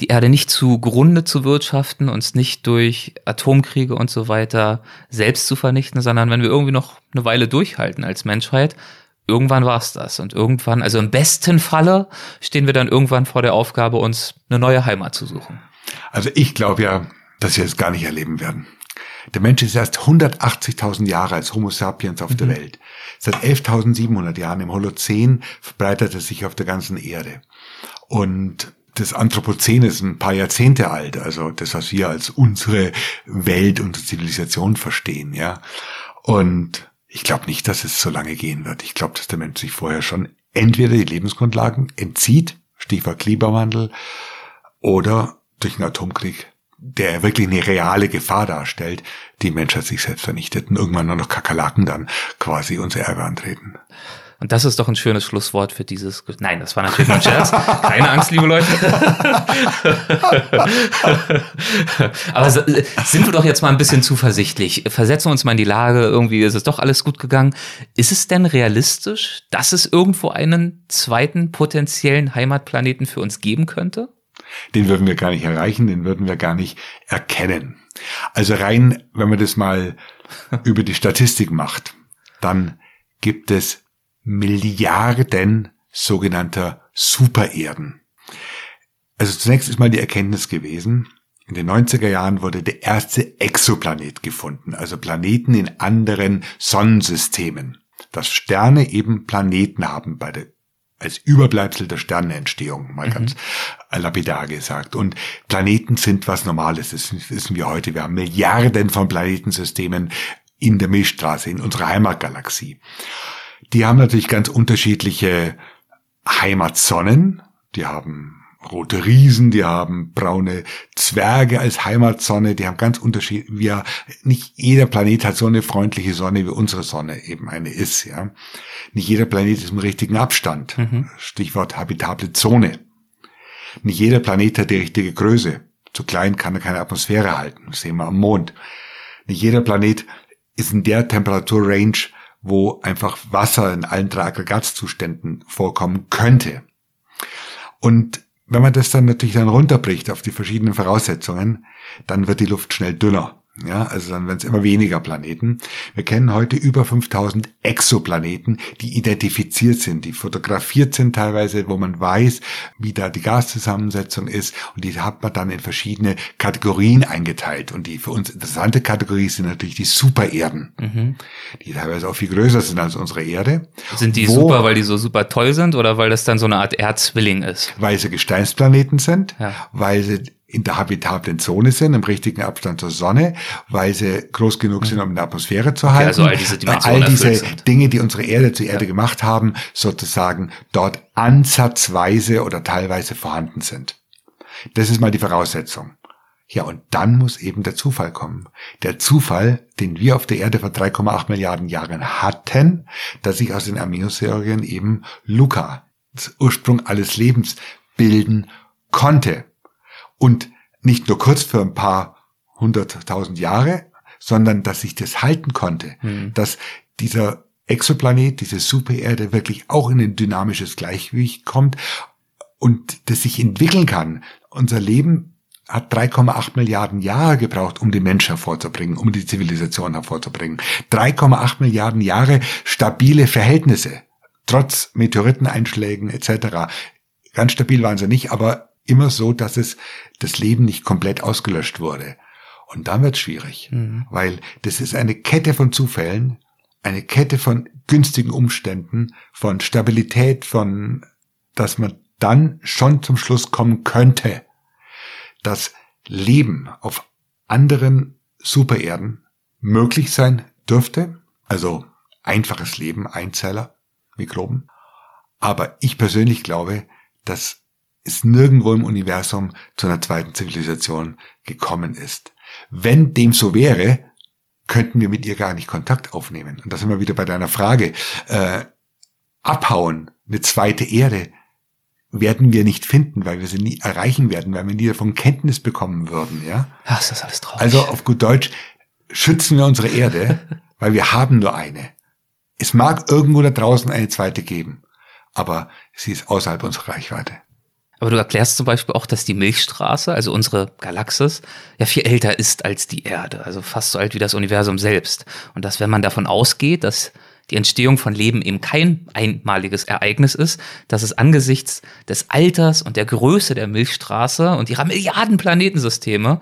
die Erde nicht zugrunde zu wirtschaften, uns nicht durch Atomkriege und so weiter selbst zu vernichten, sondern wenn wir irgendwie noch eine Weile durchhalten als Menschheit, irgendwann war es das. Und irgendwann, also im besten Falle, stehen wir dann irgendwann vor der Aufgabe, uns eine neue Heimat zu suchen. Also ich glaube ja, dass wir es gar nicht erleben werden. Der Mensch ist erst 180.000 Jahre als Homo sapiens auf mhm. der Welt. Seit 11.700 Jahren im Holozän verbreitet er sich auf der ganzen Erde. Und das Anthropozän ist ein paar Jahrzehnte alt, also das, was wir als unsere Welt, unsere Zivilisation verstehen, ja. Und ich glaube nicht, dass es so lange gehen wird. Ich glaube, dass der Mensch sich vorher schon entweder die Lebensgrundlagen entzieht, Stichwort Klimawandel, oder durch einen Atomkrieg, der wirklich eine reale Gefahr darstellt, die Menschheit sich selbst vernichtet und irgendwann nur noch Kakerlaken dann quasi unser Erbe antreten. Und das ist doch ein schönes Schlusswort für dieses. Nein, das war natürlich ein Scherz. Keine Angst, liebe Leute. Aber sind wir doch jetzt mal ein bisschen zuversichtlich. Versetzen wir uns mal in die Lage, irgendwie ist es doch alles gut gegangen. Ist es denn realistisch, dass es irgendwo einen zweiten potenziellen Heimatplaneten für uns geben könnte? Den würden wir gar nicht erreichen, den würden wir gar nicht erkennen. Also rein, wenn man das mal über die Statistik macht, dann gibt es Milliarden sogenannter Supererden. Also zunächst ist mal die Erkenntnis gewesen, in den 90er Jahren wurde der erste Exoplanet gefunden, also Planeten in anderen Sonnensystemen. Dass Sterne eben Planeten haben bei der als Überbleibsel der Sternenentstehung, mal mhm. ganz lapidar gesagt. Und Planeten sind was Normales, das wissen wir heute. Wir haben Milliarden von Planetensystemen in der Milchstraße, in unserer Heimatgalaxie. Die haben natürlich ganz unterschiedliche Heimatsonnen. Die haben rote Riesen, die haben braune Zwerge als Heimatsonne, die haben ganz unterschiedliche, wir, nicht jeder Planet hat so eine freundliche Sonne wie unsere Sonne eben eine ist, ja. Nicht jeder Planet ist im richtigen Abstand. Mhm. Stichwort habitable Zone. Nicht jeder Planet hat die richtige Größe. Zu klein kann er keine Atmosphäre halten. Das sehen wir am Mond. Nicht jeder Planet ist in der Temperaturrange, wo einfach Wasser in allen drei Aggregatzuständen vorkommen könnte. Und wenn man das dann natürlich dann runterbricht auf die verschiedenen Voraussetzungen, dann wird die Luft schnell dünner. Ja, also dann werden es immer weniger Planeten. Wir kennen heute über 5000 Exoplaneten, die identifiziert sind, die fotografiert sind teilweise, wo man weiß, wie da die Gaszusammensetzung ist und die hat man dann in verschiedene Kategorien eingeteilt. Und die für uns interessante Kategorie sind natürlich die Supererden, mhm. die teilweise auch viel größer sind als unsere Erde. Sind die wo, super, weil die so super toll sind oder weil das dann so eine Art Erdzwilling ist? Weil sie Gesteinsplaneten sind, ja. weil sie in der habitablen Zone sind, im richtigen Abstand zur Sonne, weil sie groß genug sind, um in der Atmosphäre zu halten. Okay, also all diese Dimensionen All diese Dinge, die unsere Erde zur Erde ja. gemacht haben, sozusagen dort ansatzweise oder teilweise vorhanden sind. Das ist mal die Voraussetzung. Ja, und dann muss eben der Zufall kommen. Der Zufall, den wir auf der Erde vor 3,8 Milliarden Jahren hatten, dass sich aus den Aminosäuren eben Luca, das Ursprung alles Lebens, bilden konnte. Und nicht nur kurz für ein paar hunderttausend Jahre, sondern dass sich das halten konnte, mhm. dass dieser Exoplanet, diese Supererde wirklich auch in ein dynamisches Gleichgewicht kommt und das sich entwickeln kann. Unser Leben hat 3,8 Milliarden Jahre gebraucht, um den Mensch hervorzubringen, um die Zivilisation hervorzubringen. 3,8 Milliarden Jahre stabile Verhältnisse trotz Meteoriteneinschlägen etc. Ganz stabil waren sie nicht, aber immer so, dass es das Leben nicht komplett ausgelöscht wurde. Und dann wird es schwierig, mhm. weil das ist eine Kette von Zufällen, eine Kette von günstigen Umständen, von Stabilität, von, dass man dann schon zum Schluss kommen könnte, dass Leben auf anderen Supererden möglich sein dürfte, also einfaches Leben, Einzeller, Mikroben. Aber ich persönlich glaube, dass es nirgendwo im Universum zu einer zweiten Zivilisation gekommen ist. Wenn dem so wäre, könnten wir mit ihr gar nicht Kontakt aufnehmen. Und da sind wir wieder bei deiner Frage. Äh, abhauen, eine zweite Erde, werden wir nicht finden, weil wir sie nie erreichen werden, weil wir nie davon Kenntnis bekommen würden, ja? Ach, ist das alles traurig. Also auf gut Deutsch, schützen wir unsere Erde, weil wir haben nur eine. Es mag irgendwo da draußen eine zweite geben, aber sie ist außerhalb unserer Reichweite. Aber du erklärst zum Beispiel auch, dass die Milchstraße, also unsere Galaxis, ja viel älter ist als die Erde, also fast so alt wie das Universum selbst. Und dass wenn man davon ausgeht, dass die Entstehung von Leben eben kein einmaliges Ereignis ist, dass es angesichts des Alters und der Größe der Milchstraße und ihrer Milliarden Planetensysteme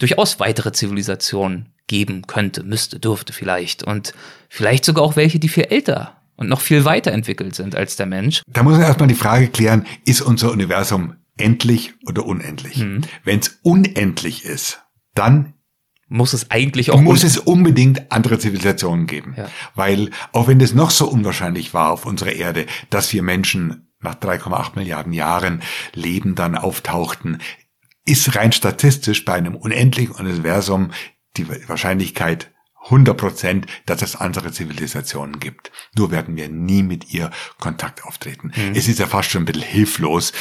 durchaus weitere Zivilisationen geben könnte, müsste, dürfte vielleicht. Und vielleicht sogar auch welche, die viel älter und noch viel weiterentwickelt sind als der Mensch. Da muss man erstmal die Frage klären, ist unser Universum endlich oder unendlich? Mhm. Wenn es unendlich ist, dann muss es eigentlich auch muss es unbedingt andere Zivilisationen geben, ja. weil auch wenn es noch so unwahrscheinlich war auf unserer Erde, dass wir Menschen nach 3,8 Milliarden Jahren Leben dann auftauchten, ist rein statistisch bei einem unendlichen Universum die Wahrscheinlichkeit 100 Prozent, dass es andere Zivilisationen gibt. Nur werden wir nie mit ihr Kontakt auftreten. Mhm. Es ist ja fast schon ein bisschen hilflos,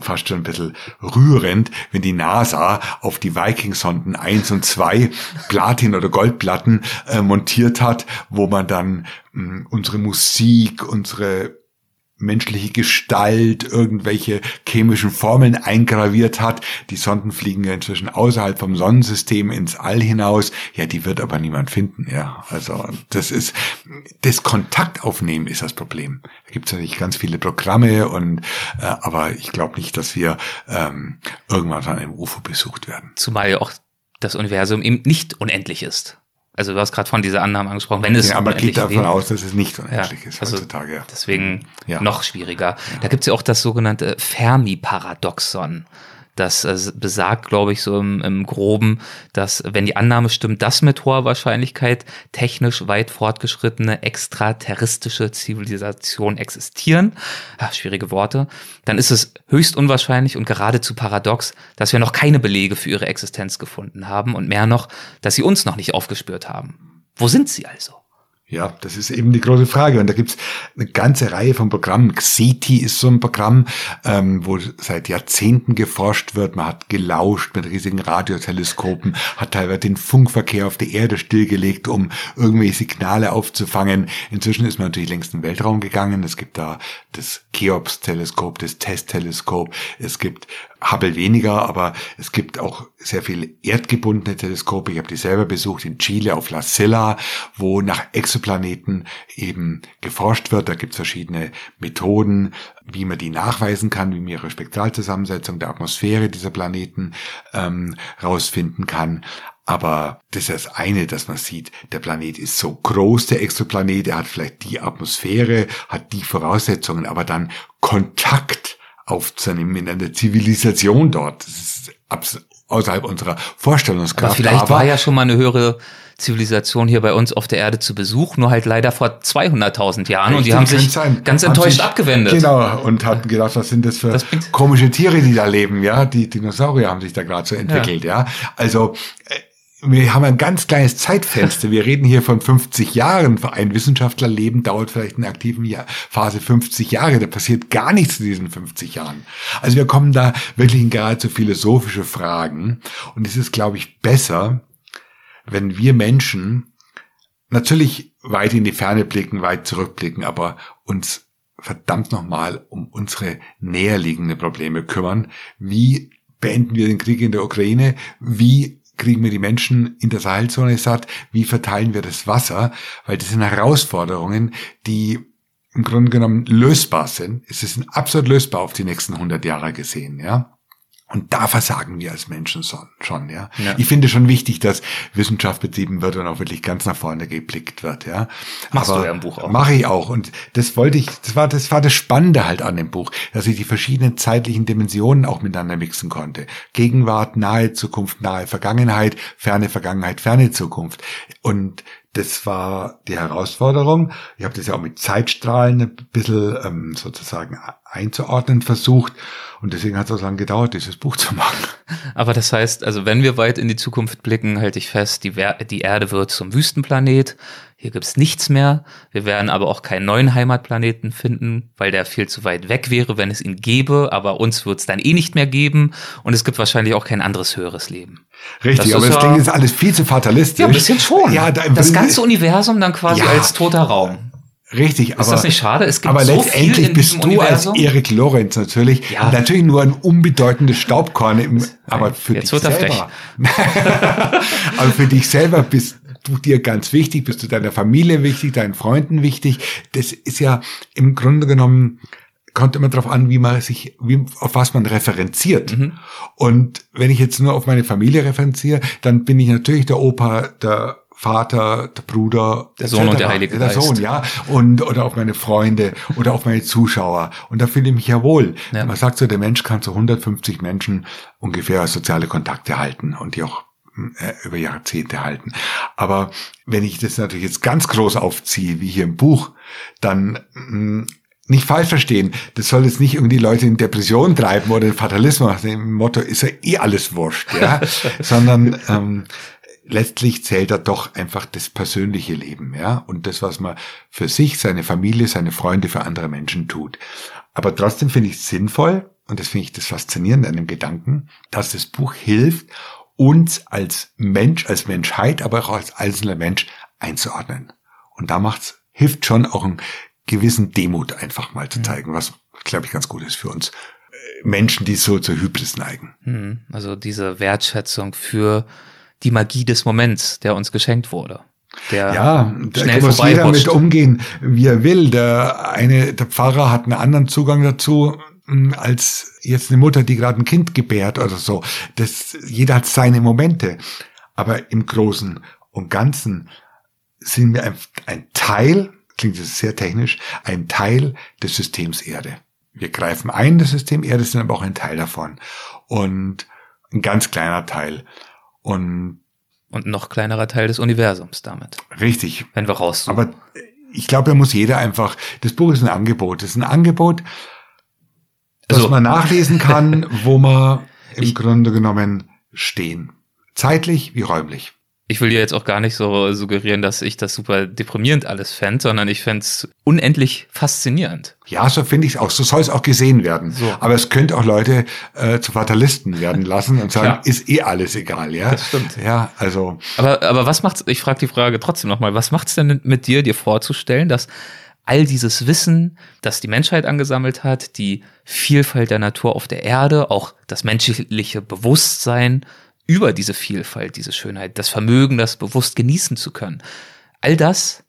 fast schon ein bisschen rührend, wenn die NASA auf die Viking-Sonden 1 und 2 Platin- oder Goldplatten äh, montiert hat, wo man dann mh, hm, unsere Musik, unsere menschliche Gestalt, irgendwelche chemischen Formeln eingraviert hat. Die Sonden fliegen ja inzwischen außerhalb vom Sonnensystem ins All hinaus. Ja, die wird aber niemand finden. Ja, also das ist das Kontaktaufnehmen ist das Problem. Da gibt es natürlich ganz viele Programme und äh, aber ich glaube nicht, dass wir ähm, irgendwann von einem UFO besucht werden. Zumal ja auch das Universum eben nicht unendlich ist. Also du hast gerade von dieser Annahme angesprochen, wenn es ja, aber geht davon wäre. aus, dass es nicht unendlich ja, ist also heutzutage. Ja. Deswegen ja. noch schwieriger. Da gibt es ja auch das sogenannte Fermi-Paradoxon. Das äh, besagt, glaube ich, so im, im Groben, dass, wenn die Annahme stimmt, dass mit hoher Wahrscheinlichkeit technisch weit fortgeschrittene extraterrestrische Zivilisationen existieren, ach, schwierige Worte, dann ist es höchst unwahrscheinlich und geradezu paradox, dass wir noch keine Belege für ihre Existenz gefunden haben und mehr noch, dass sie uns noch nicht aufgespürt haben. Wo sind sie also? Ja, das ist eben die große Frage. Und da gibt's eine ganze Reihe von Programmen. XETI ist so ein Programm, ähm, wo seit Jahrzehnten geforscht wird. Man hat gelauscht mit riesigen Radioteleskopen, hat teilweise den Funkverkehr auf der Erde stillgelegt, um irgendwelche Signale aufzufangen. Inzwischen ist man natürlich längst in den Weltraum gegangen. Es gibt da das Cheops-Teleskop, das TESS-Teleskop. Es gibt Hubble weniger, aber es gibt auch sehr viele erdgebundene Teleskope. Ich habe die selber besucht in Chile auf La Silla, wo nach Exoplaneten eben geforscht wird. Da gibt es verschiedene Methoden, wie man die nachweisen kann, wie man ihre Spektralzusammensetzung der Atmosphäre dieser Planeten ähm, rausfinden kann. Aber das ist das eine, dass man sieht, der Planet ist so groß, der Exoplanet, er hat vielleicht die Atmosphäre, hat die Voraussetzungen, aber dann Kontakt aufzunehmen in einer Zivilisation dort. Das ist außerhalb unserer Vorstellungskraft. Aber vielleicht war ja schon mal eine höhere Zivilisation hier bei uns auf der Erde zu Besuch, nur halt leider vor 200.000 Jahren und die haben sich sein. ganz enttäuscht sich, abgewendet. Genau, und hatten gedacht, was sind das für das komische Tiere, die da leben, ja? Die Dinosaurier haben sich da gerade so entwickelt, ja? ja? Also, äh, wir haben ein ganz kleines Zeitfenster. Wir reden hier von 50 Jahren. Für ein Wissenschaftlerleben dauert vielleicht eine aktive Phase 50 Jahre. Da passiert gar nichts in diesen 50 Jahren. Also wir kommen da wirklich in geradezu philosophische Fragen. Und es ist, glaube ich, besser, wenn wir Menschen natürlich weit in die Ferne blicken, weit zurückblicken, aber uns verdammt nochmal um unsere näherliegende Probleme kümmern. Wie beenden wir den Krieg in der Ukraine? Wie kriegen wir die Menschen in der Sahelzone satt? Wie verteilen wir das Wasser? Weil das sind Herausforderungen, die im Grunde genommen lösbar sind. Es ist absolut lösbar auf die nächsten 100 Jahre gesehen, ja. Und da versagen wir als Menschen schon, ja? ja. Ich finde schon wichtig, dass Wissenschaft betrieben wird und auch wirklich ganz nach vorne geblickt wird, ja. Machst Aber du ja im Buch auch. Mache ich auch. Und das wollte ich, das war, das war das Spannende halt an dem Buch, dass ich die verschiedenen zeitlichen Dimensionen auch miteinander mixen konnte. Gegenwart, nahe Zukunft, nahe Vergangenheit, ferne Vergangenheit, ferne Zukunft. Und das war die Herausforderung. Ich habe das ja auch mit Zeitstrahlen ein bisschen ähm, sozusagen einzuordnen versucht. Und deswegen hat es so lange gedauert, dieses Buch zu machen. Aber das heißt, also wenn wir weit in die Zukunft blicken, halte ich fest, die, die Erde wird zum Wüstenplanet. Hier gibt's nichts mehr. Wir werden aber auch keinen neuen Heimatplaneten finden, weil der viel zu weit weg wäre, wenn es ihn gäbe. Aber uns wird's dann eh nicht mehr geben. Und es gibt wahrscheinlich auch kein anderes höheres Leben. Richtig, das aber das Ding ist alles viel zu fatalistisch. Ja, ein bisschen schon. Ja, da, das ganze Universum dann quasi ja, als toter Raum. Richtig, ist aber. Ist das nicht schade? Es gibt aber so letztendlich bist du Universum. als Erik Lorenz natürlich, ja. natürlich nur ein unbedeutendes Staubkorn im, aber für dich selber. aber für dich selber bist du dir ganz wichtig, bist du deiner Familie wichtig, deinen Freunden wichtig. Das ist ja im Grunde genommen, kommt immer darauf an, wie man sich, wie, auf was man referenziert. Mhm. Und wenn ich jetzt nur auf meine Familie referenziere, dann bin ich natürlich der Opa, der Vater, der Bruder, der Sohn und der Heilige Geist. Der Sohn, ja. Und, oder auf meine Freunde oder auf meine Zuschauer. Und da fühle ich mich ja wohl. Ja. Man sagt so, der Mensch kann zu 150 Menschen ungefähr soziale Kontakte halten und die auch äh, über Jahrzehnte halten. Aber wenn ich das natürlich jetzt ganz groß aufziehe, wie hier im Buch, dann mh, mm, nicht falsch verstehen, das soll jetzt nicht irgendwie Leute in Depression treiben oder in Fatalismus, dem Motto ist ja eh alles wurscht, ja, sondern ähm, letztlich zählt da doch einfach das persönliche Leben, ja, und das, was man für sich, seine Familie, seine Freunde, für andere Menschen tut. Aber trotzdem finde ich es sinnvoll, und das finde ich das Faszinierende an dem Gedanken, dass das Buch hilft, uns als Mensch, als Menschheit, aber auch als einzelner Mensch einzuordnen. Und da macht's, hilft schon auch einen gewissen Demut einfach mal zu mhm. zeigen, was, glaube ich, ganz gut ist für uns äh, Menschen, die so zur Hybris neigen. Mhm. Also diese Wertschätzung für die Magie des Moments, der uns geschenkt wurde. Der ja, da muss jeder mit umgehen, wie er will. Der eine, der Pfarrer hat einen anderen Zugang dazu als jetzt eine Mutter, die gerade ein Kind gebärt oder so. Das, jeder hat seine Momente. Aber im Großen und Ganzen sind wir ein, ein Teil, klingt das sehr technisch, ein Teil des Systems Erde. Wir greifen ein, das System Erde, sind aber auch ein Teil davon. Und ein ganz kleiner Teil. Und und noch kleinerer Teil des Universums damit. Richtig. Wenn wir raus. Aber ich glaube, da muss jeder einfach, das Buch ist ein Angebot. Es ist ein Angebot, dass also, man nachlesen kann, wo man im ich, Grunde genommen stehen. Zeitlich wie räumlich. Ich will dir jetzt auch gar nicht so suggerieren, dass ich das super deprimierend alles fände, sondern ich fände es unendlich faszinierend. Ja, so finde ich es auch. So soll es auch gesehen werden. So. Aber es könnte auch Leute äh, zu Fatalisten werden lassen und sagen, ist eh alles egal, ja. Das stimmt. Ja, also. Aber, aber was macht's, ich frage die Frage trotzdem nochmal, was macht's denn mit dir, dir vorzustellen, dass all dieses Wissen, das die Menschheit angesammelt hat, die Vielfalt der Natur auf der Erde, auch das menschliche Bewusstsein über diese Vielfalt, diese Schönheit, das Vermögen, das bewusst genießen zu können. All das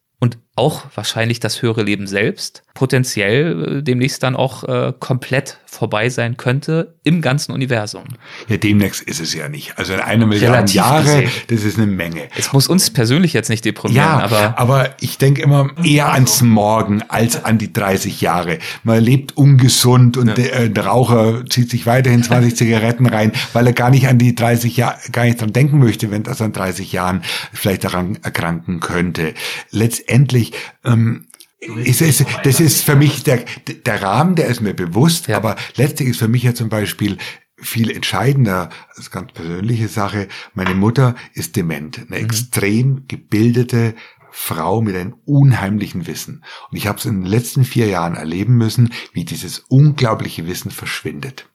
auch wahrscheinlich das höhere Leben selbst potenziell äh, demnächst dann auch äh, komplett vorbei sein könnte im ganzen Universum. Ja, demnächst ist es ja nicht. Also in einer Milliarde Jahre, gesehen. das ist eine Menge. Es muss uns persönlich jetzt nicht deprimieren, ja, aber. Aber ich denke immer eher ans Morgen als an die 30 Jahre. Man lebt ungesund und ja. der, äh, der, Raucher zieht sich weiterhin 20 Zigaretten rein, weil er gar nicht an die 30 Jahre, gar nicht dran denken möchte, wenn er in 30 Jahren vielleicht daran erkranken könnte. Letztendlich ähm, ist, ist, das ist für mich der, der Rahmen, der ist mir bewusst, ja. aber letztlich ist für mich ja zum Beispiel viel entscheidender, ist ganz persönliche Sache, meine Mutter ist dement, eine mhm. extrem gebildete Frau mit einem unheimlichen Wissen. Und ich habe es in den letzten vier Jahren erleben müssen, wie dieses unglaubliche Wissen verschwindet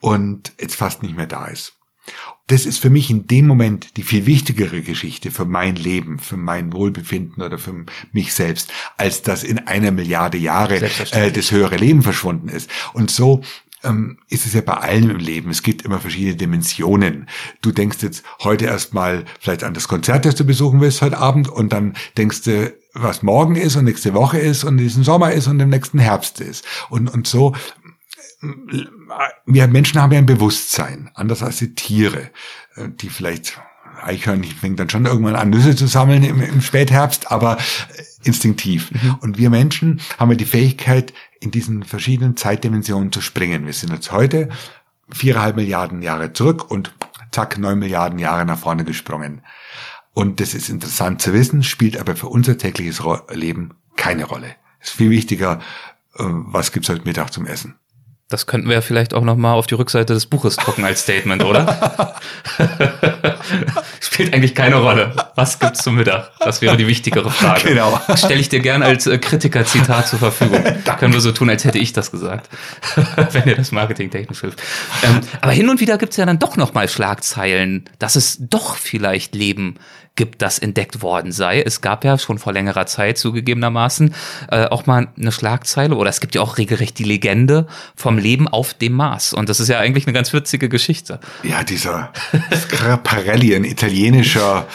und jetzt fast nicht mehr da ist. Das ist für mich in dem Moment die viel wichtigere Geschichte für mein Leben, für mein Wohlbefinden oder für mich selbst, als dass in einer Milliarde Jahre äh, das höhere Leben verschwunden ist. Und so ähm, ist es ja bei allem im Leben. Es gibt immer verschiedene Dimensionen. Du denkst jetzt heute erstmal vielleicht an das Konzert, das du besuchen willst heute Abend und dann denkst du, was morgen ist und nächste Woche ist und diesen Sommer ist und im nächsten Herbst ist. Und, und so, wir Menschen haben ja ein Bewusstsein, anders als die Tiere, äh, die vielleicht Eichhörnchen fängt dann schon irgendwann an, Nüsse zu sammeln im, im Spätherbst, aber äh, instinktiv. Mhm. Und wir Menschen haben ja die Fähigkeit, in diesen verschiedenen Zeitdimensionen zu springen. Wir sind jetzt heute viereinhalb Milliarden Jahre zurück und zack, neun Milliarden Jahre nach vorne gesprungen. Und das ist interessant zu wissen, spielt aber für unser tägliches Leben keine Rolle. Es ist viel wichtiger, äh, was gibt's heute Mittag zum Essen. Das könnten wir ja vielleicht auch noch mal auf die Rückseite des Buches drucken als Statement, oder? Spielt eigentlich keine Rolle. Was gibt's zum Mittag? Das wäre die wichtigere Frage. Genau. Stelle ich dir gerne als äh, Kritiker-Zitat zur Verfügung. Da können wir so tun, als hätte ich das gesagt, wenn dir das marketingtechnisch hilft. Ähm, aber hin und wieder gibt's ja dann doch noch mal Schlagzeilen, dass es doch vielleicht Leben gibt, das entdeckt worden sei. Es gab ja schon vor längerer Zeit zugegebenermaßen äh, auch mal eine Schlagzeile oder es gibt ja auch regelrecht die Legende vom Leben auf dem Mars. Und das ist ja eigentlich eine ganz witzige Geschichte. Ja, dieser Schiaparelli, ein italienischer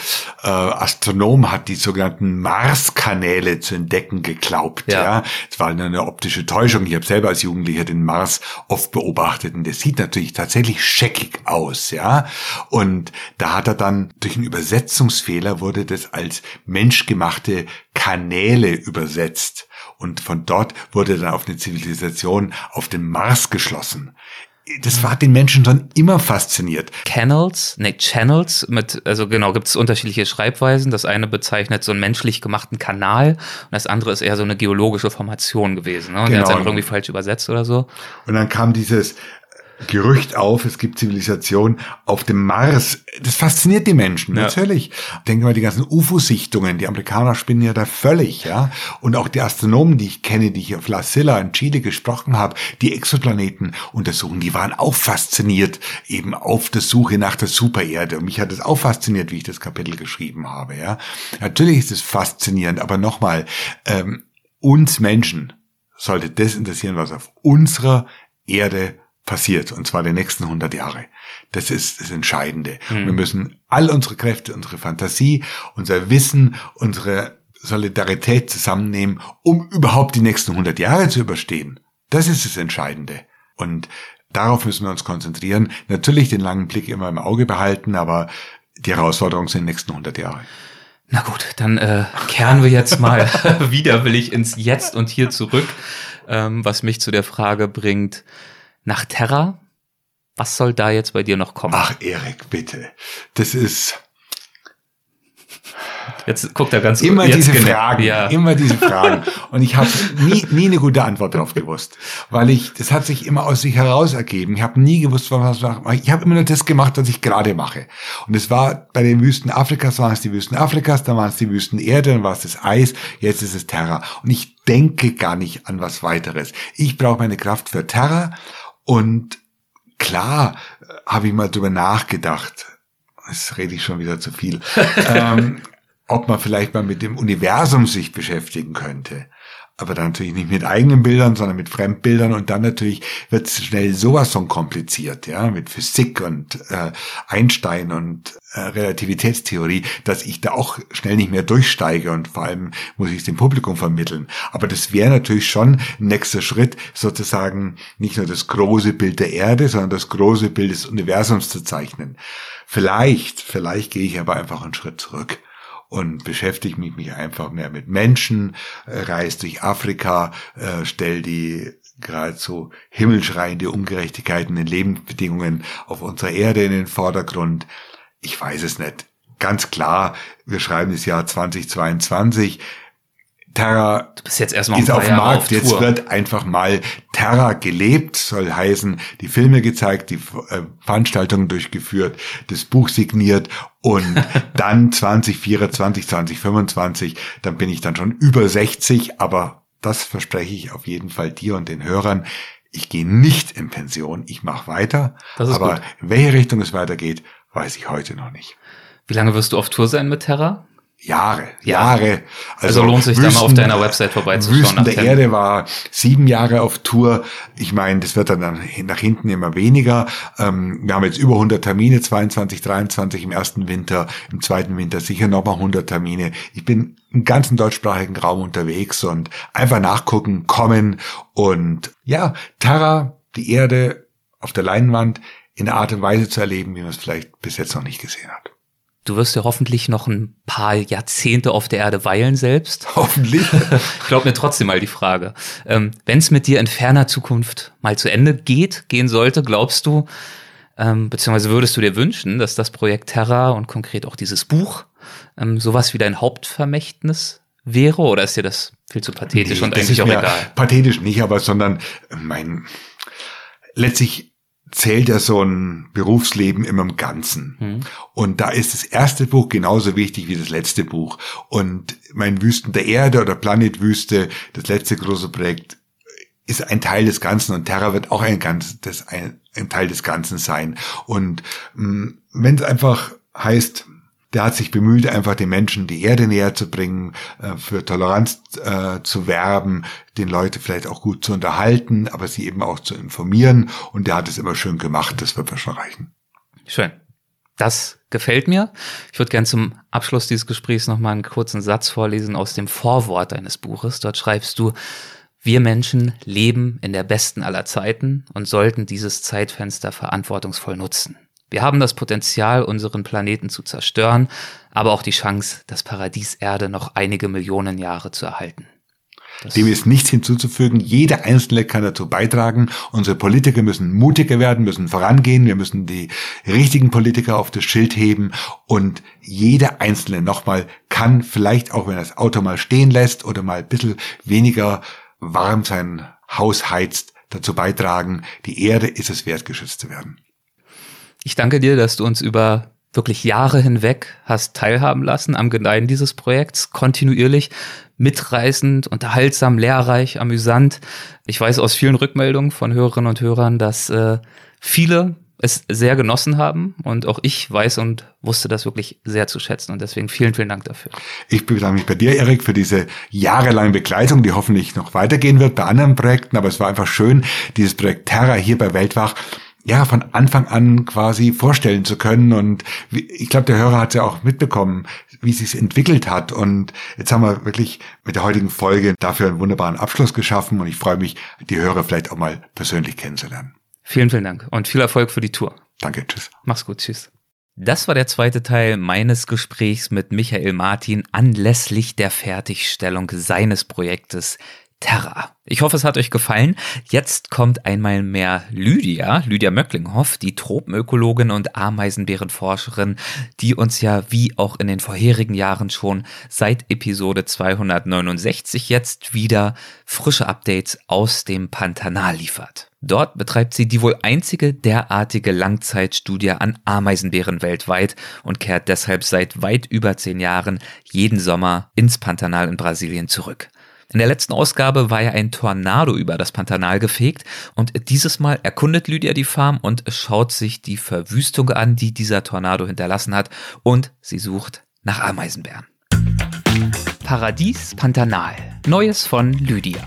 äh, Astronom, hat die sogenannten Mars-Kanäle zu entdecken geglaubt. Ja, es ja. war eine optische Täuschung. Ich habe selber als Jugendlicher den Mars oft beobachtet und der sieht natürlich tatsächlich scheckig aus. Ja, und da hat er dann durch einen Übersetzungsfehler wurde das als menschgemachte Kanäle übersetzt. Und von dort wurde dann auf eine Zivilisation auf dem Mars geschlossen das war den Menschen schon immer fasziniert. Canals, nee, Channels, mit, also genau, gibt es unterschiedliche Schreibweisen. Das eine bezeichnet so einen menschlich gemachten Kanal und das andere ist eher so eine geologische Formation gewesen. Ne? Und genau. der hat es irgendwie falsch übersetzt oder so. Und dann kam dieses Gerücht auf, es gibt Zivilisation auf dem Mars. Das fasziniert die Menschen, ja. natürlich. Denken wir die ganzen UFO-Sichtungen, die Amerikaner spinnen ja da völlig, ja. Und auch die Astronomen, die ich kenne, die ich auf La Silla in Chile gesprochen habe, die Exoplaneten untersuchen, die waren auch fasziniert, eben auf der Suche nach der Supererde. Und mich hat es auch fasziniert, wie ich das Kapitel geschrieben habe, ja. Natürlich ist es faszinierend, aber nochmal, ähm, uns Menschen sollte das interessieren, was auf unserer Erde passiert, und zwar die nächsten 100 Jahre. Das ist das Entscheidende. Mhm. Wir müssen all unsere Kräfte, unsere Fantasie, unser Wissen, unsere Solidarität zusammennehmen, um überhaupt die nächsten 100 Jahre zu überstehen. Das ist das Entscheidende. Und darauf müssen wir uns konzentrieren. Natürlich den langen Blick immer im Auge behalten, aber die Herausforderung sind die nächsten 100 Jahre. Na gut, dann äh, kehren wir jetzt mal widerwillig ins Jetzt und hier zurück, ähm, was mich zu der Frage bringt, nach Terra. Was soll da jetzt bei dir noch kommen? Ach, Erik, bitte. Das ist. Jetzt guckt er ganz Immer diese genau. Fragen, ja. immer diese Fragen. Und ich habe nie, nie eine gute Antwort darauf gewusst. Weil ich, das hat sich immer aus sich heraus ergeben. Ich habe nie gewusst, was ich mache. Ich habe immer nur das gemacht, was ich gerade mache. Und es war bei den Wüsten Afrikas waren es die Wüsten Afrikas, dann waren es die Wüsten Erde, dann war es das Eis, jetzt ist es Terra. Und ich denke gar nicht an was weiteres. Ich brauche meine Kraft für Terra und klar äh, habe ich mal drüber nachgedacht, jetzt rede ich schon wieder zu viel, ähm, ob man vielleicht mal mit dem Universum sich beschäftigen könnte aber dann natürlich nicht mit eigenen Bildern, sondern mit Fremdbildern und dann natürlich wird es schnell sowas von kompliziert, ja, mit Physik und äh, Einstein und äh, Relativitätstheorie, dass ich da auch schnell nicht mehr durchsteige und vor allem muss ich es dem Publikum vermitteln. Aber das wäre natürlich schon ein nächster Schritt, sozusagen nicht nur das große Bild der Erde, sondern das große Bild des Universums zu zeichnen. Vielleicht, vielleicht gehe ich aber einfach einen Schritt zurück und beschäftige mich, mich einfach mehr mit Menschen, äh, reise durch Afrika, äh, stell die geradezu himmelschreiende Ungerechtigkeiten in Lebensbedingungen auf unserer Erde in den Vordergrund. Ich weiß es nicht. Ganz klar, wir schreiben das Jahr 2022. Terra du bist jetzt erstmal ist auf dem Markt. Auf jetzt wird einfach mal Terra gelebt, soll heißen, die Filme gezeigt, die äh, Veranstaltungen durchgeführt, das Buch signiert und dann 2024, 2025, dann bin ich dann schon über 60, aber das verspreche ich auf jeden Fall dir und den Hörern. Ich gehe nicht in Pension, ich mache weiter, aber gut. in welche Richtung es weitergeht, weiß ich heute noch nicht. Wie lange wirst du auf Tour sein mit Terra? Jahre, Jahre. Also, also lohnt sich Wüsten, da mal auf deiner Website vorbeizuschauen. Wüsten der Erde war sieben Jahre auf Tour. Ich meine, das wird dann nach hinten immer weniger. Ähm, wir haben jetzt über 100 Termine, 22, 23 im ersten Winter, im zweiten Winter sicher nochmal 100 Termine. Ich bin im ganzen deutschsprachigen Raum unterwegs und einfach nachgucken, kommen und ja, Terra, die Erde auf der Leinwand in einer Art und Weise zu erleben, wie man es vielleicht bis jetzt noch nicht gesehen hat. Du wirst ja hoffentlich noch ein paar Jahrzehnte auf der Erde weilen selbst. Hoffentlich. ich glaube mir trotzdem mal die Frage. Ähm, Wenn es mit dir in ferner Zukunft mal zu Ende geht, gehen sollte, glaubst du, ähm, beziehungsweise würdest du dir wünschen, dass das Projekt Terra und konkret auch dieses Buch ähm, sowas wie dein Hauptvermächtnis wäre? Oder ist dir das viel zu pathetisch nee, und eigentlich auch egal? Pathetisch nicht, aber sondern mein letztlich zählt ja so ein Berufsleben immer im Ganzen. Mhm. Und da ist das erste Buch genauso wichtig wie das letzte Buch. Und mein Wüsten der Erde oder Planet Wüste, das letzte große Projekt, ist ein Teil des Ganzen und Terra wird auch ein, ganz, das ein, ein Teil des Ganzen sein. Und mm, wenn es einfach heißt, der hat sich bemüht, einfach den Menschen die Erde näher zu bringen, äh, für Toleranz äh, zu werben, den Leute vielleicht auch gut zu unterhalten, aber sie eben auch zu informieren. Und der hat es immer schön gemacht. Das wird mir schon reichen. Schön. Das gefällt mir. Ich würde gern zum Abschluss dieses Gesprächs nochmal einen kurzen Satz vorlesen aus dem Vorwort deines Buches. Dort schreibst du, wir Menschen leben in der besten aller Zeiten und sollten dieses Zeitfenster verantwortungsvoll nutzen. Wir haben das Potenzial, unseren Planeten zu zerstören, aber auch die Chance, das Paradies Erde noch einige Millionen Jahre zu erhalten. Das Dem ist nichts hinzuzufügen. Jeder Einzelne kann dazu beitragen. Unsere Politiker müssen mutiger werden, müssen vorangehen. Wir müssen die richtigen Politiker auf das Schild heben. Und jeder Einzelne nochmal kann vielleicht auch, wenn er das Auto mal stehen lässt oder mal ein bisschen weniger warm sein Haus heizt, dazu beitragen. Die Erde ist es wert, geschützt zu werden. Ich danke dir, dass du uns über wirklich Jahre hinweg hast teilhaben lassen am Gedeihen dieses Projekts, kontinuierlich, mitreißend, unterhaltsam, lehrreich, amüsant. Ich weiß aus vielen Rückmeldungen von Hörerinnen und Hörern, dass äh, viele es sehr genossen haben und auch ich weiß und wusste das wirklich sehr zu schätzen und deswegen vielen, vielen Dank dafür. Ich bedanke mich bei dir, Erik, für diese jahrelange Begleitung, die hoffentlich noch weitergehen wird bei anderen Projekten, aber es war einfach schön, dieses Projekt Terra hier bei Weltwach ja, von Anfang an quasi vorstellen zu können. Und ich glaube, der Hörer hat ja auch mitbekommen, wie es sich entwickelt hat. Und jetzt haben wir wirklich mit der heutigen Folge dafür einen wunderbaren Abschluss geschaffen. Und ich freue mich, die Hörer vielleicht auch mal persönlich kennenzulernen. Vielen, vielen Dank und viel Erfolg für die Tour. Danke, tschüss. Mach's gut, tschüss. Das war der zweite Teil meines Gesprächs mit Michael Martin anlässlich der Fertigstellung seines Projektes Terra. Ich hoffe, es hat euch gefallen. Jetzt kommt einmal mehr Lydia, Lydia Möcklinghoff, die Tropenökologin und Ameisenbärenforscherin, die uns ja wie auch in den vorherigen Jahren schon seit Episode 269 jetzt wieder frische Updates aus dem Pantanal liefert. Dort betreibt sie die wohl einzige derartige Langzeitstudie an Ameisenbären weltweit und kehrt deshalb seit weit über zehn Jahren jeden Sommer ins Pantanal in Brasilien zurück. In der letzten Ausgabe war ja ein Tornado über das Pantanal gefegt und dieses Mal erkundet Lydia die Farm und schaut sich die Verwüstung an, die dieser Tornado hinterlassen hat und sie sucht nach Ameisenbären. Paradies Pantanal. Neues von Lydia.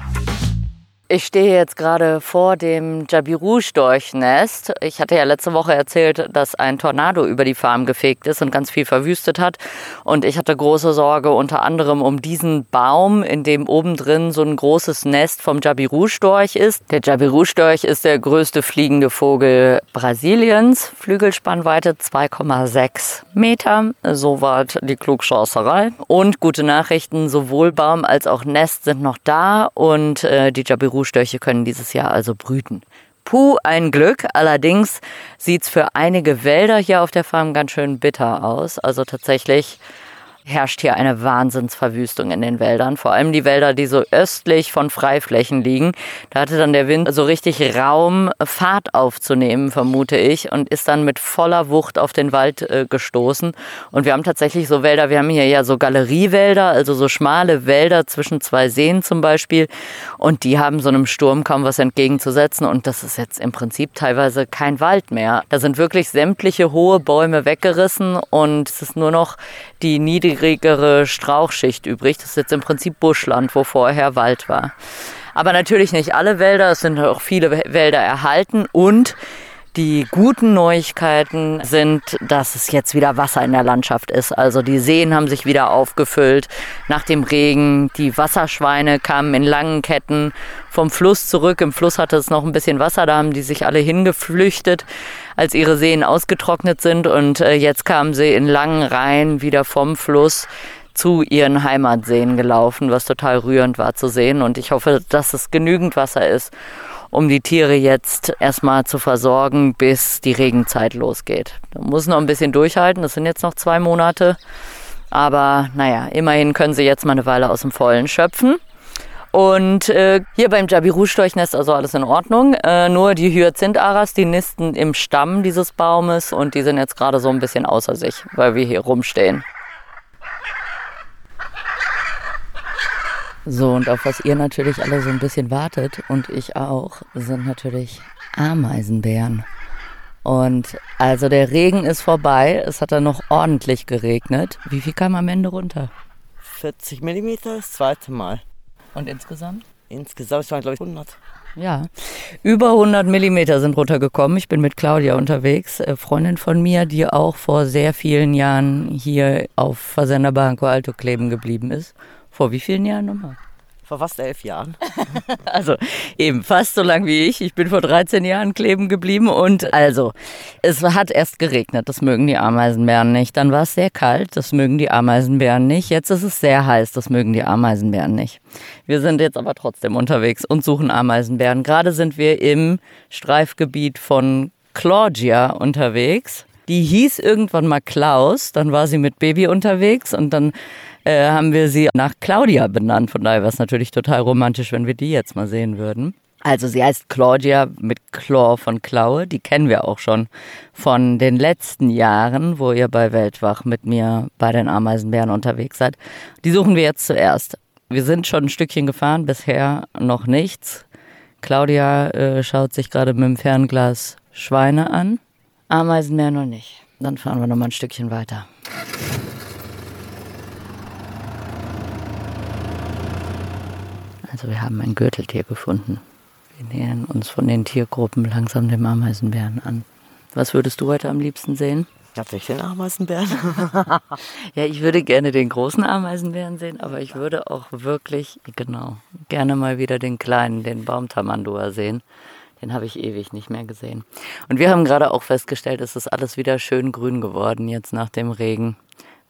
Ich stehe jetzt gerade vor dem Jabiru-Storchnest. Ich hatte ja letzte Woche erzählt, dass ein Tornado über die Farm gefegt ist und ganz viel verwüstet hat. Und ich hatte große Sorge unter anderem um diesen Baum, in dem oben drin so ein großes Nest vom Jabiru-Storch ist. Der Jabiru-Storch ist der größte fliegende Vogel Brasiliens. Flügelspannweite 2,6 Meter. So war die Klugschaußerei. Und gute Nachrichten, sowohl Baum als auch Nest sind noch da und äh, die Jabiru Kuhstörche können dieses Jahr also brüten. Puh, ein Glück. Allerdings sieht es für einige Wälder hier auf der Farm ganz schön bitter aus. Also tatsächlich herrscht hier eine Wahnsinnsverwüstung in den Wäldern. Vor allem die Wälder, die so östlich von Freiflächen liegen. Da hatte dann der Wind so richtig Raum, Fahrt aufzunehmen, vermute ich, und ist dann mit voller Wucht auf den Wald äh, gestoßen. Und wir haben tatsächlich so Wälder, wir haben hier ja so Galeriewälder, also so schmale Wälder zwischen zwei Seen zum Beispiel. Und die haben so einem Sturm kaum was entgegenzusetzen. Und das ist jetzt im Prinzip teilweise kein Wald mehr. Da sind wirklich sämtliche hohe Bäume weggerissen und es ist nur noch die niedrigere Strauchschicht übrig. Das ist jetzt im Prinzip Buschland, wo vorher Wald war. Aber natürlich nicht alle Wälder, es sind auch viele Wälder erhalten und die guten Neuigkeiten sind, dass es jetzt wieder Wasser in der Landschaft ist. Also die Seen haben sich wieder aufgefüllt nach dem Regen. Die Wasserschweine kamen in langen Ketten vom Fluss zurück. Im Fluss hatte es noch ein bisschen Wasser, da haben die sich alle hingeflüchtet, als ihre Seen ausgetrocknet sind. Und äh, jetzt kamen sie in langen Reihen wieder vom Fluss zu ihren Heimatseen gelaufen, was total rührend war zu sehen. Und ich hoffe, dass es genügend Wasser ist, um die Tiere jetzt erstmal zu versorgen, bis die Regenzeit losgeht. Da muss noch ein bisschen durchhalten, das sind jetzt noch zwei Monate. Aber naja, immerhin können sie jetzt mal eine Weile aus dem Vollen schöpfen. Und äh, hier beim Jabiru-Storchnest also alles in Ordnung. Äh, nur die Hyazintharas, die nisten im Stamm dieses Baumes und die sind jetzt gerade so ein bisschen außer sich, weil wir hier rumstehen. So, und auf was ihr natürlich alle so ein bisschen wartet und ich auch, sind natürlich Ameisenbären. Und also der Regen ist vorbei, es hat dann noch ordentlich geregnet. Wie viel kam am Ende runter? 40 mm das zweite Mal. Und insgesamt? Insgesamt waren glaube ich 100. Ja, über 100 Millimeter sind runtergekommen. Ich bin mit Claudia unterwegs, äh, Freundin von mir, die auch vor sehr vielen Jahren hier auf Versender Barranco Alto kleben geblieben ist vor wie vielen Jahren nochmal? Vor fast elf Jahren. also eben fast so lang wie ich. Ich bin vor 13 Jahren kleben geblieben und also es hat erst geregnet. Das mögen die Ameisenbären nicht. Dann war es sehr kalt. Das mögen die Ameisenbären nicht. Jetzt ist es sehr heiß. Das mögen die Ameisenbären nicht. Wir sind jetzt aber trotzdem unterwegs und suchen Ameisenbären. Gerade sind wir im Streifgebiet von Claudia unterwegs. Die hieß irgendwann mal Klaus. Dann war sie mit Baby unterwegs und dann äh, haben wir sie nach Claudia benannt. Von daher wäre es natürlich total romantisch, wenn wir die jetzt mal sehen würden. Also sie heißt Claudia mit Chlor von Klaue. Die kennen wir auch schon von den letzten Jahren, wo ihr bei Weltwach mit mir bei den Ameisenbären unterwegs seid. Die suchen wir jetzt zuerst. Wir sind schon ein Stückchen gefahren, bisher noch nichts. Claudia äh, schaut sich gerade mit dem Fernglas Schweine an. Ameisenbären noch nicht. Dann fahren wir noch mal ein Stückchen weiter. Also wir haben ein Gürteltier gefunden. Wir nähern uns von den Tiergruppen langsam dem Ameisenbären an. Was würdest du heute am liebsten sehen? Tatsächlich den Ameisenbären. ja, ich würde gerne den großen Ameisenbären sehen, aber ich würde auch wirklich, genau, gerne mal wieder den kleinen, den Baumtamandua sehen. Den habe ich ewig nicht mehr gesehen. Und wir haben gerade auch festgestellt, es ist alles wieder schön grün geworden jetzt nach dem Regen.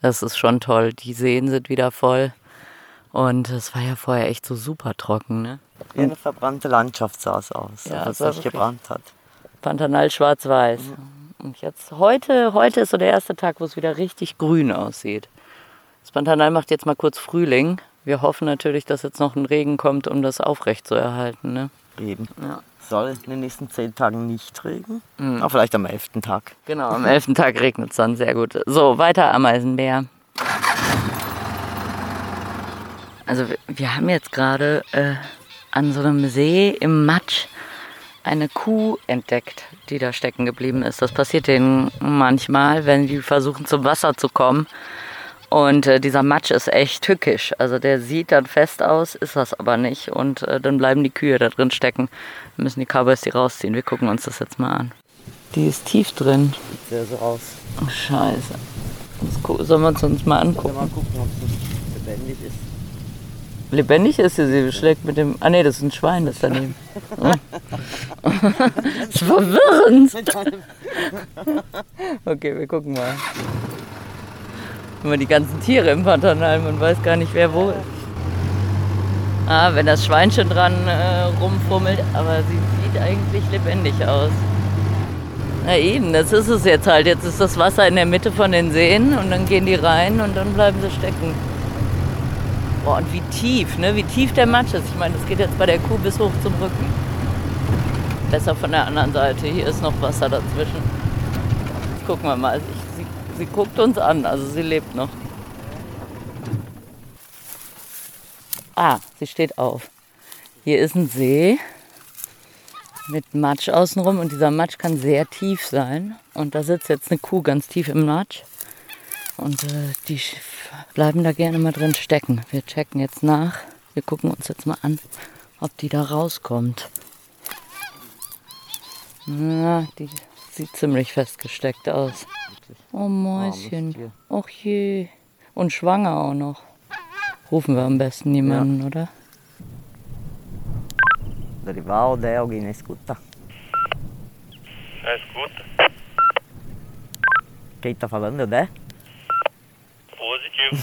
Das ist schon toll. Die Seen sind wieder voll. Und es war ja vorher echt so super trocken, ne? Wie eine verbrannte Landschaft sah es aus, ja, als es sich gebrannt hat. Pantanal schwarz-weiß. Ja. Und jetzt, heute, heute ist so der erste Tag, wo es wieder richtig grün aussieht. Das Pantanal macht jetzt mal kurz Frühling. Wir hoffen natürlich, dass jetzt noch ein Regen kommt, um das aufrecht zu erhalten. Ne? Eben. Ja. Soll in den nächsten zehn Tagen nicht regnen, mhm. aber vielleicht am elften Tag. Genau, am elften Tag regnet es dann sehr gut. So, weiter Ameisenbär. Also wir haben jetzt gerade äh, an so einem See im Matsch eine Kuh entdeckt, die da stecken geblieben ist. Das passiert denen manchmal, wenn die versuchen zum Wasser zu kommen. Und äh, dieser Matsch ist echt tückisch. Also der sieht dann fest aus, ist das aber nicht. Und äh, dann bleiben die Kühe da drin stecken. Dann müssen die Cowboys die rausziehen. Wir gucken uns das jetzt mal an. Die ist tief drin. Sieht sehr so aus. Oh, scheiße. Das sollen wir uns, mal angucken? Mal gucken, ob es lebendig ist. Lebendig ist sie, sie schlägt mit dem. Ah ne, das ist ein Schwein, das daneben. das ist verwirrend. Okay, wir gucken mal. Immer die ganzen Tiere im Pantanal, man weiß gar nicht, wer wo ist. Ah, wenn das Schweinchen dran äh, rumfummelt, aber sie sieht eigentlich lebendig aus. Na eben, das ist es jetzt halt. Jetzt ist das Wasser in der Mitte von den Seen und dann gehen die rein und dann bleiben sie stecken. Boah, und wie tief, ne? Wie tief der Matsch ist. Ich meine, das geht jetzt bei der Kuh bis hoch zum Rücken. Besser von der anderen Seite. Hier ist noch Wasser dazwischen. Gucken wir mal. Ich, sie, sie guckt uns an, also sie lebt noch. Ah, sie steht auf. Hier ist ein See mit Matsch außenrum und dieser Matsch kann sehr tief sein. Und da sitzt jetzt eine Kuh ganz tief im Matsch. Und äh, die bleiben da gerne mal drin stecken. Wir checken jetzt nach. Wir gucken uns jetzt mal an, ob die da rauskommt. Na, die sieht ziemlich festgesteckt aus. Oh Mäuschen. Och je. Und schwanger auch noch. Rufen wir am besten jemanden, ja. oder? Derival de alguém na escuta. Escuta. Quem tá falando, é o Dé? Positivo.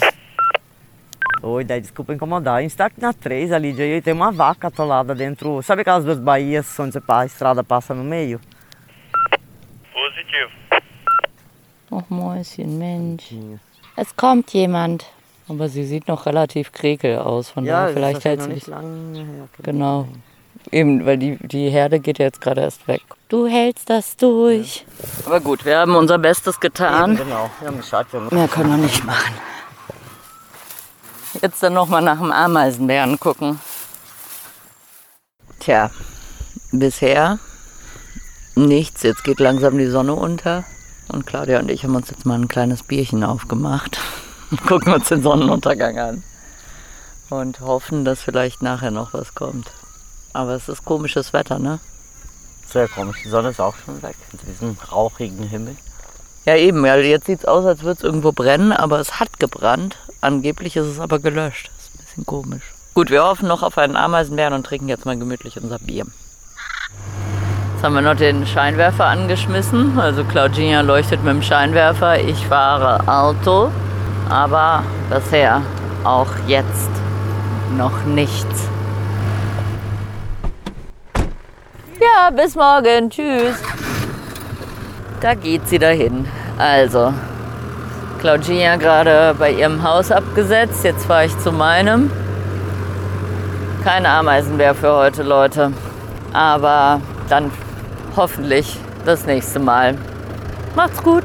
Oi, Dé, desculpa incomodar. A gente tá aqui na 3 ali, e tem uma vaca atolada dentro. Sabe aquelas duas baías onde a estrada passa no meio? Positivo. Och Mäuschen, Mensch. Es kommt jemand. Aber sie sieht noch relativ krekel aus, von ja, daher vielleicht hält sie nicht lange her. Genau. Eben, weil die, die Herde geht ja jetzt gerade erst weg. Du hältst das durch. Ja. Aber gut, wir haben unser Bestes getan. Eben, genau, wir haben Bescheid Mehr können wir nicht machen. Jetzt dann nochmal nach dem Ameisenbären gucken. Tja, bisher nichts. Jetzt geht langsam die Sonne unter. Und Claudia und ich haben uns jetzt mal ein kleines Bierchen aufgemacht gucken uns den Sonnenuntergang an. Und hoffen, dass vielleicht nachher noch was kommt. Aber es ist komisches Wetter, ne? Sehr komisch. Die Sonne ist auch schon weg. In diesem rauchigen Himmel. Ja, eben. Ja, jetzt sieht es aus, als würde es irgendwo brennen, aber es hat gebrannt. Angeblich ist es aber gelöscht. Das ist ein bisschen komisch. Gut, wir hoffen noch auf einen Ameisenbären und trinken jetzt mal gemütlich unser Bier. Jetzt haben wir noch den Scheinwerfer angeschmissen. Also Claudina leuchtet mit dem Scheinwerfer. Ich fahre Auto. Aber bisher auch jetzt noch nichts. Ja, bis morgen. Tschüss. Da geht sie dahin. Also, Claudia gerade bei ihrem Haus abgesetzt. Jetzt fahre ich zu meinem. Kein Ameisenbär für heute, Leute. Aber dann hoffentlich das nächste Mal. Macht's gut.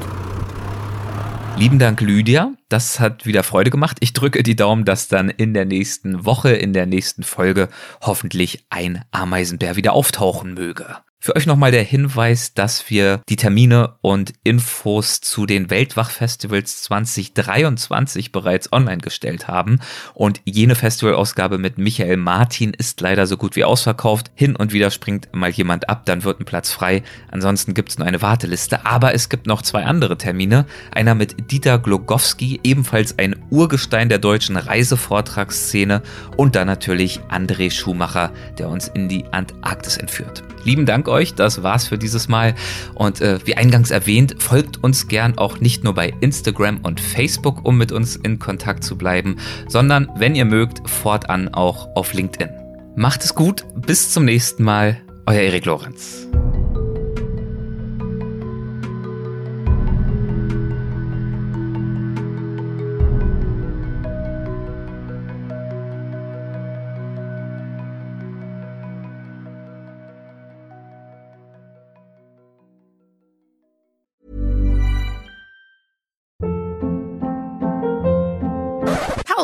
Lieben Dank, Lydia. Das hat wieder Freude gemacht. Ich drücke die Daumen, dass dann in der nächsten Woche, in der nächsten Folge hoffentlich ein Ameisenbär wieder auftauchen möge. Für euch nochmal der Hinweis, dass wir die Termine und Infos zu den Weltwachfestivals 2023 bereits online gestellt haben. Und jene Festivalausgabe mit Michael Martin ist leider so gut wie ausverkauft. Hin und wieder springt mal jemand ab, dann wird ein Platz frei. Ansonsten gibt es nur eine Warteliste. Aber es gibt noch zwei andere Termine. Einer mit Dieter Glogowski, ebenfalls ein Urgestein der deutschen Reisevortragsszene. Und dann natürlich André Schumacher, der uns in die Antarktis entführt. Lieben Dank euch, das war's für dieses Mal. Und äh, wie eingangs erwähnt, folgt uns gern auch nicht nur bei Instagram und Facebook, um mit uns in Kontakt zu bleiben, sondern, wenn ihr mögt, fortan auch auf LinkedIn. Macht es gut, bis zum nächsten Mal, euer Erik Lorenz.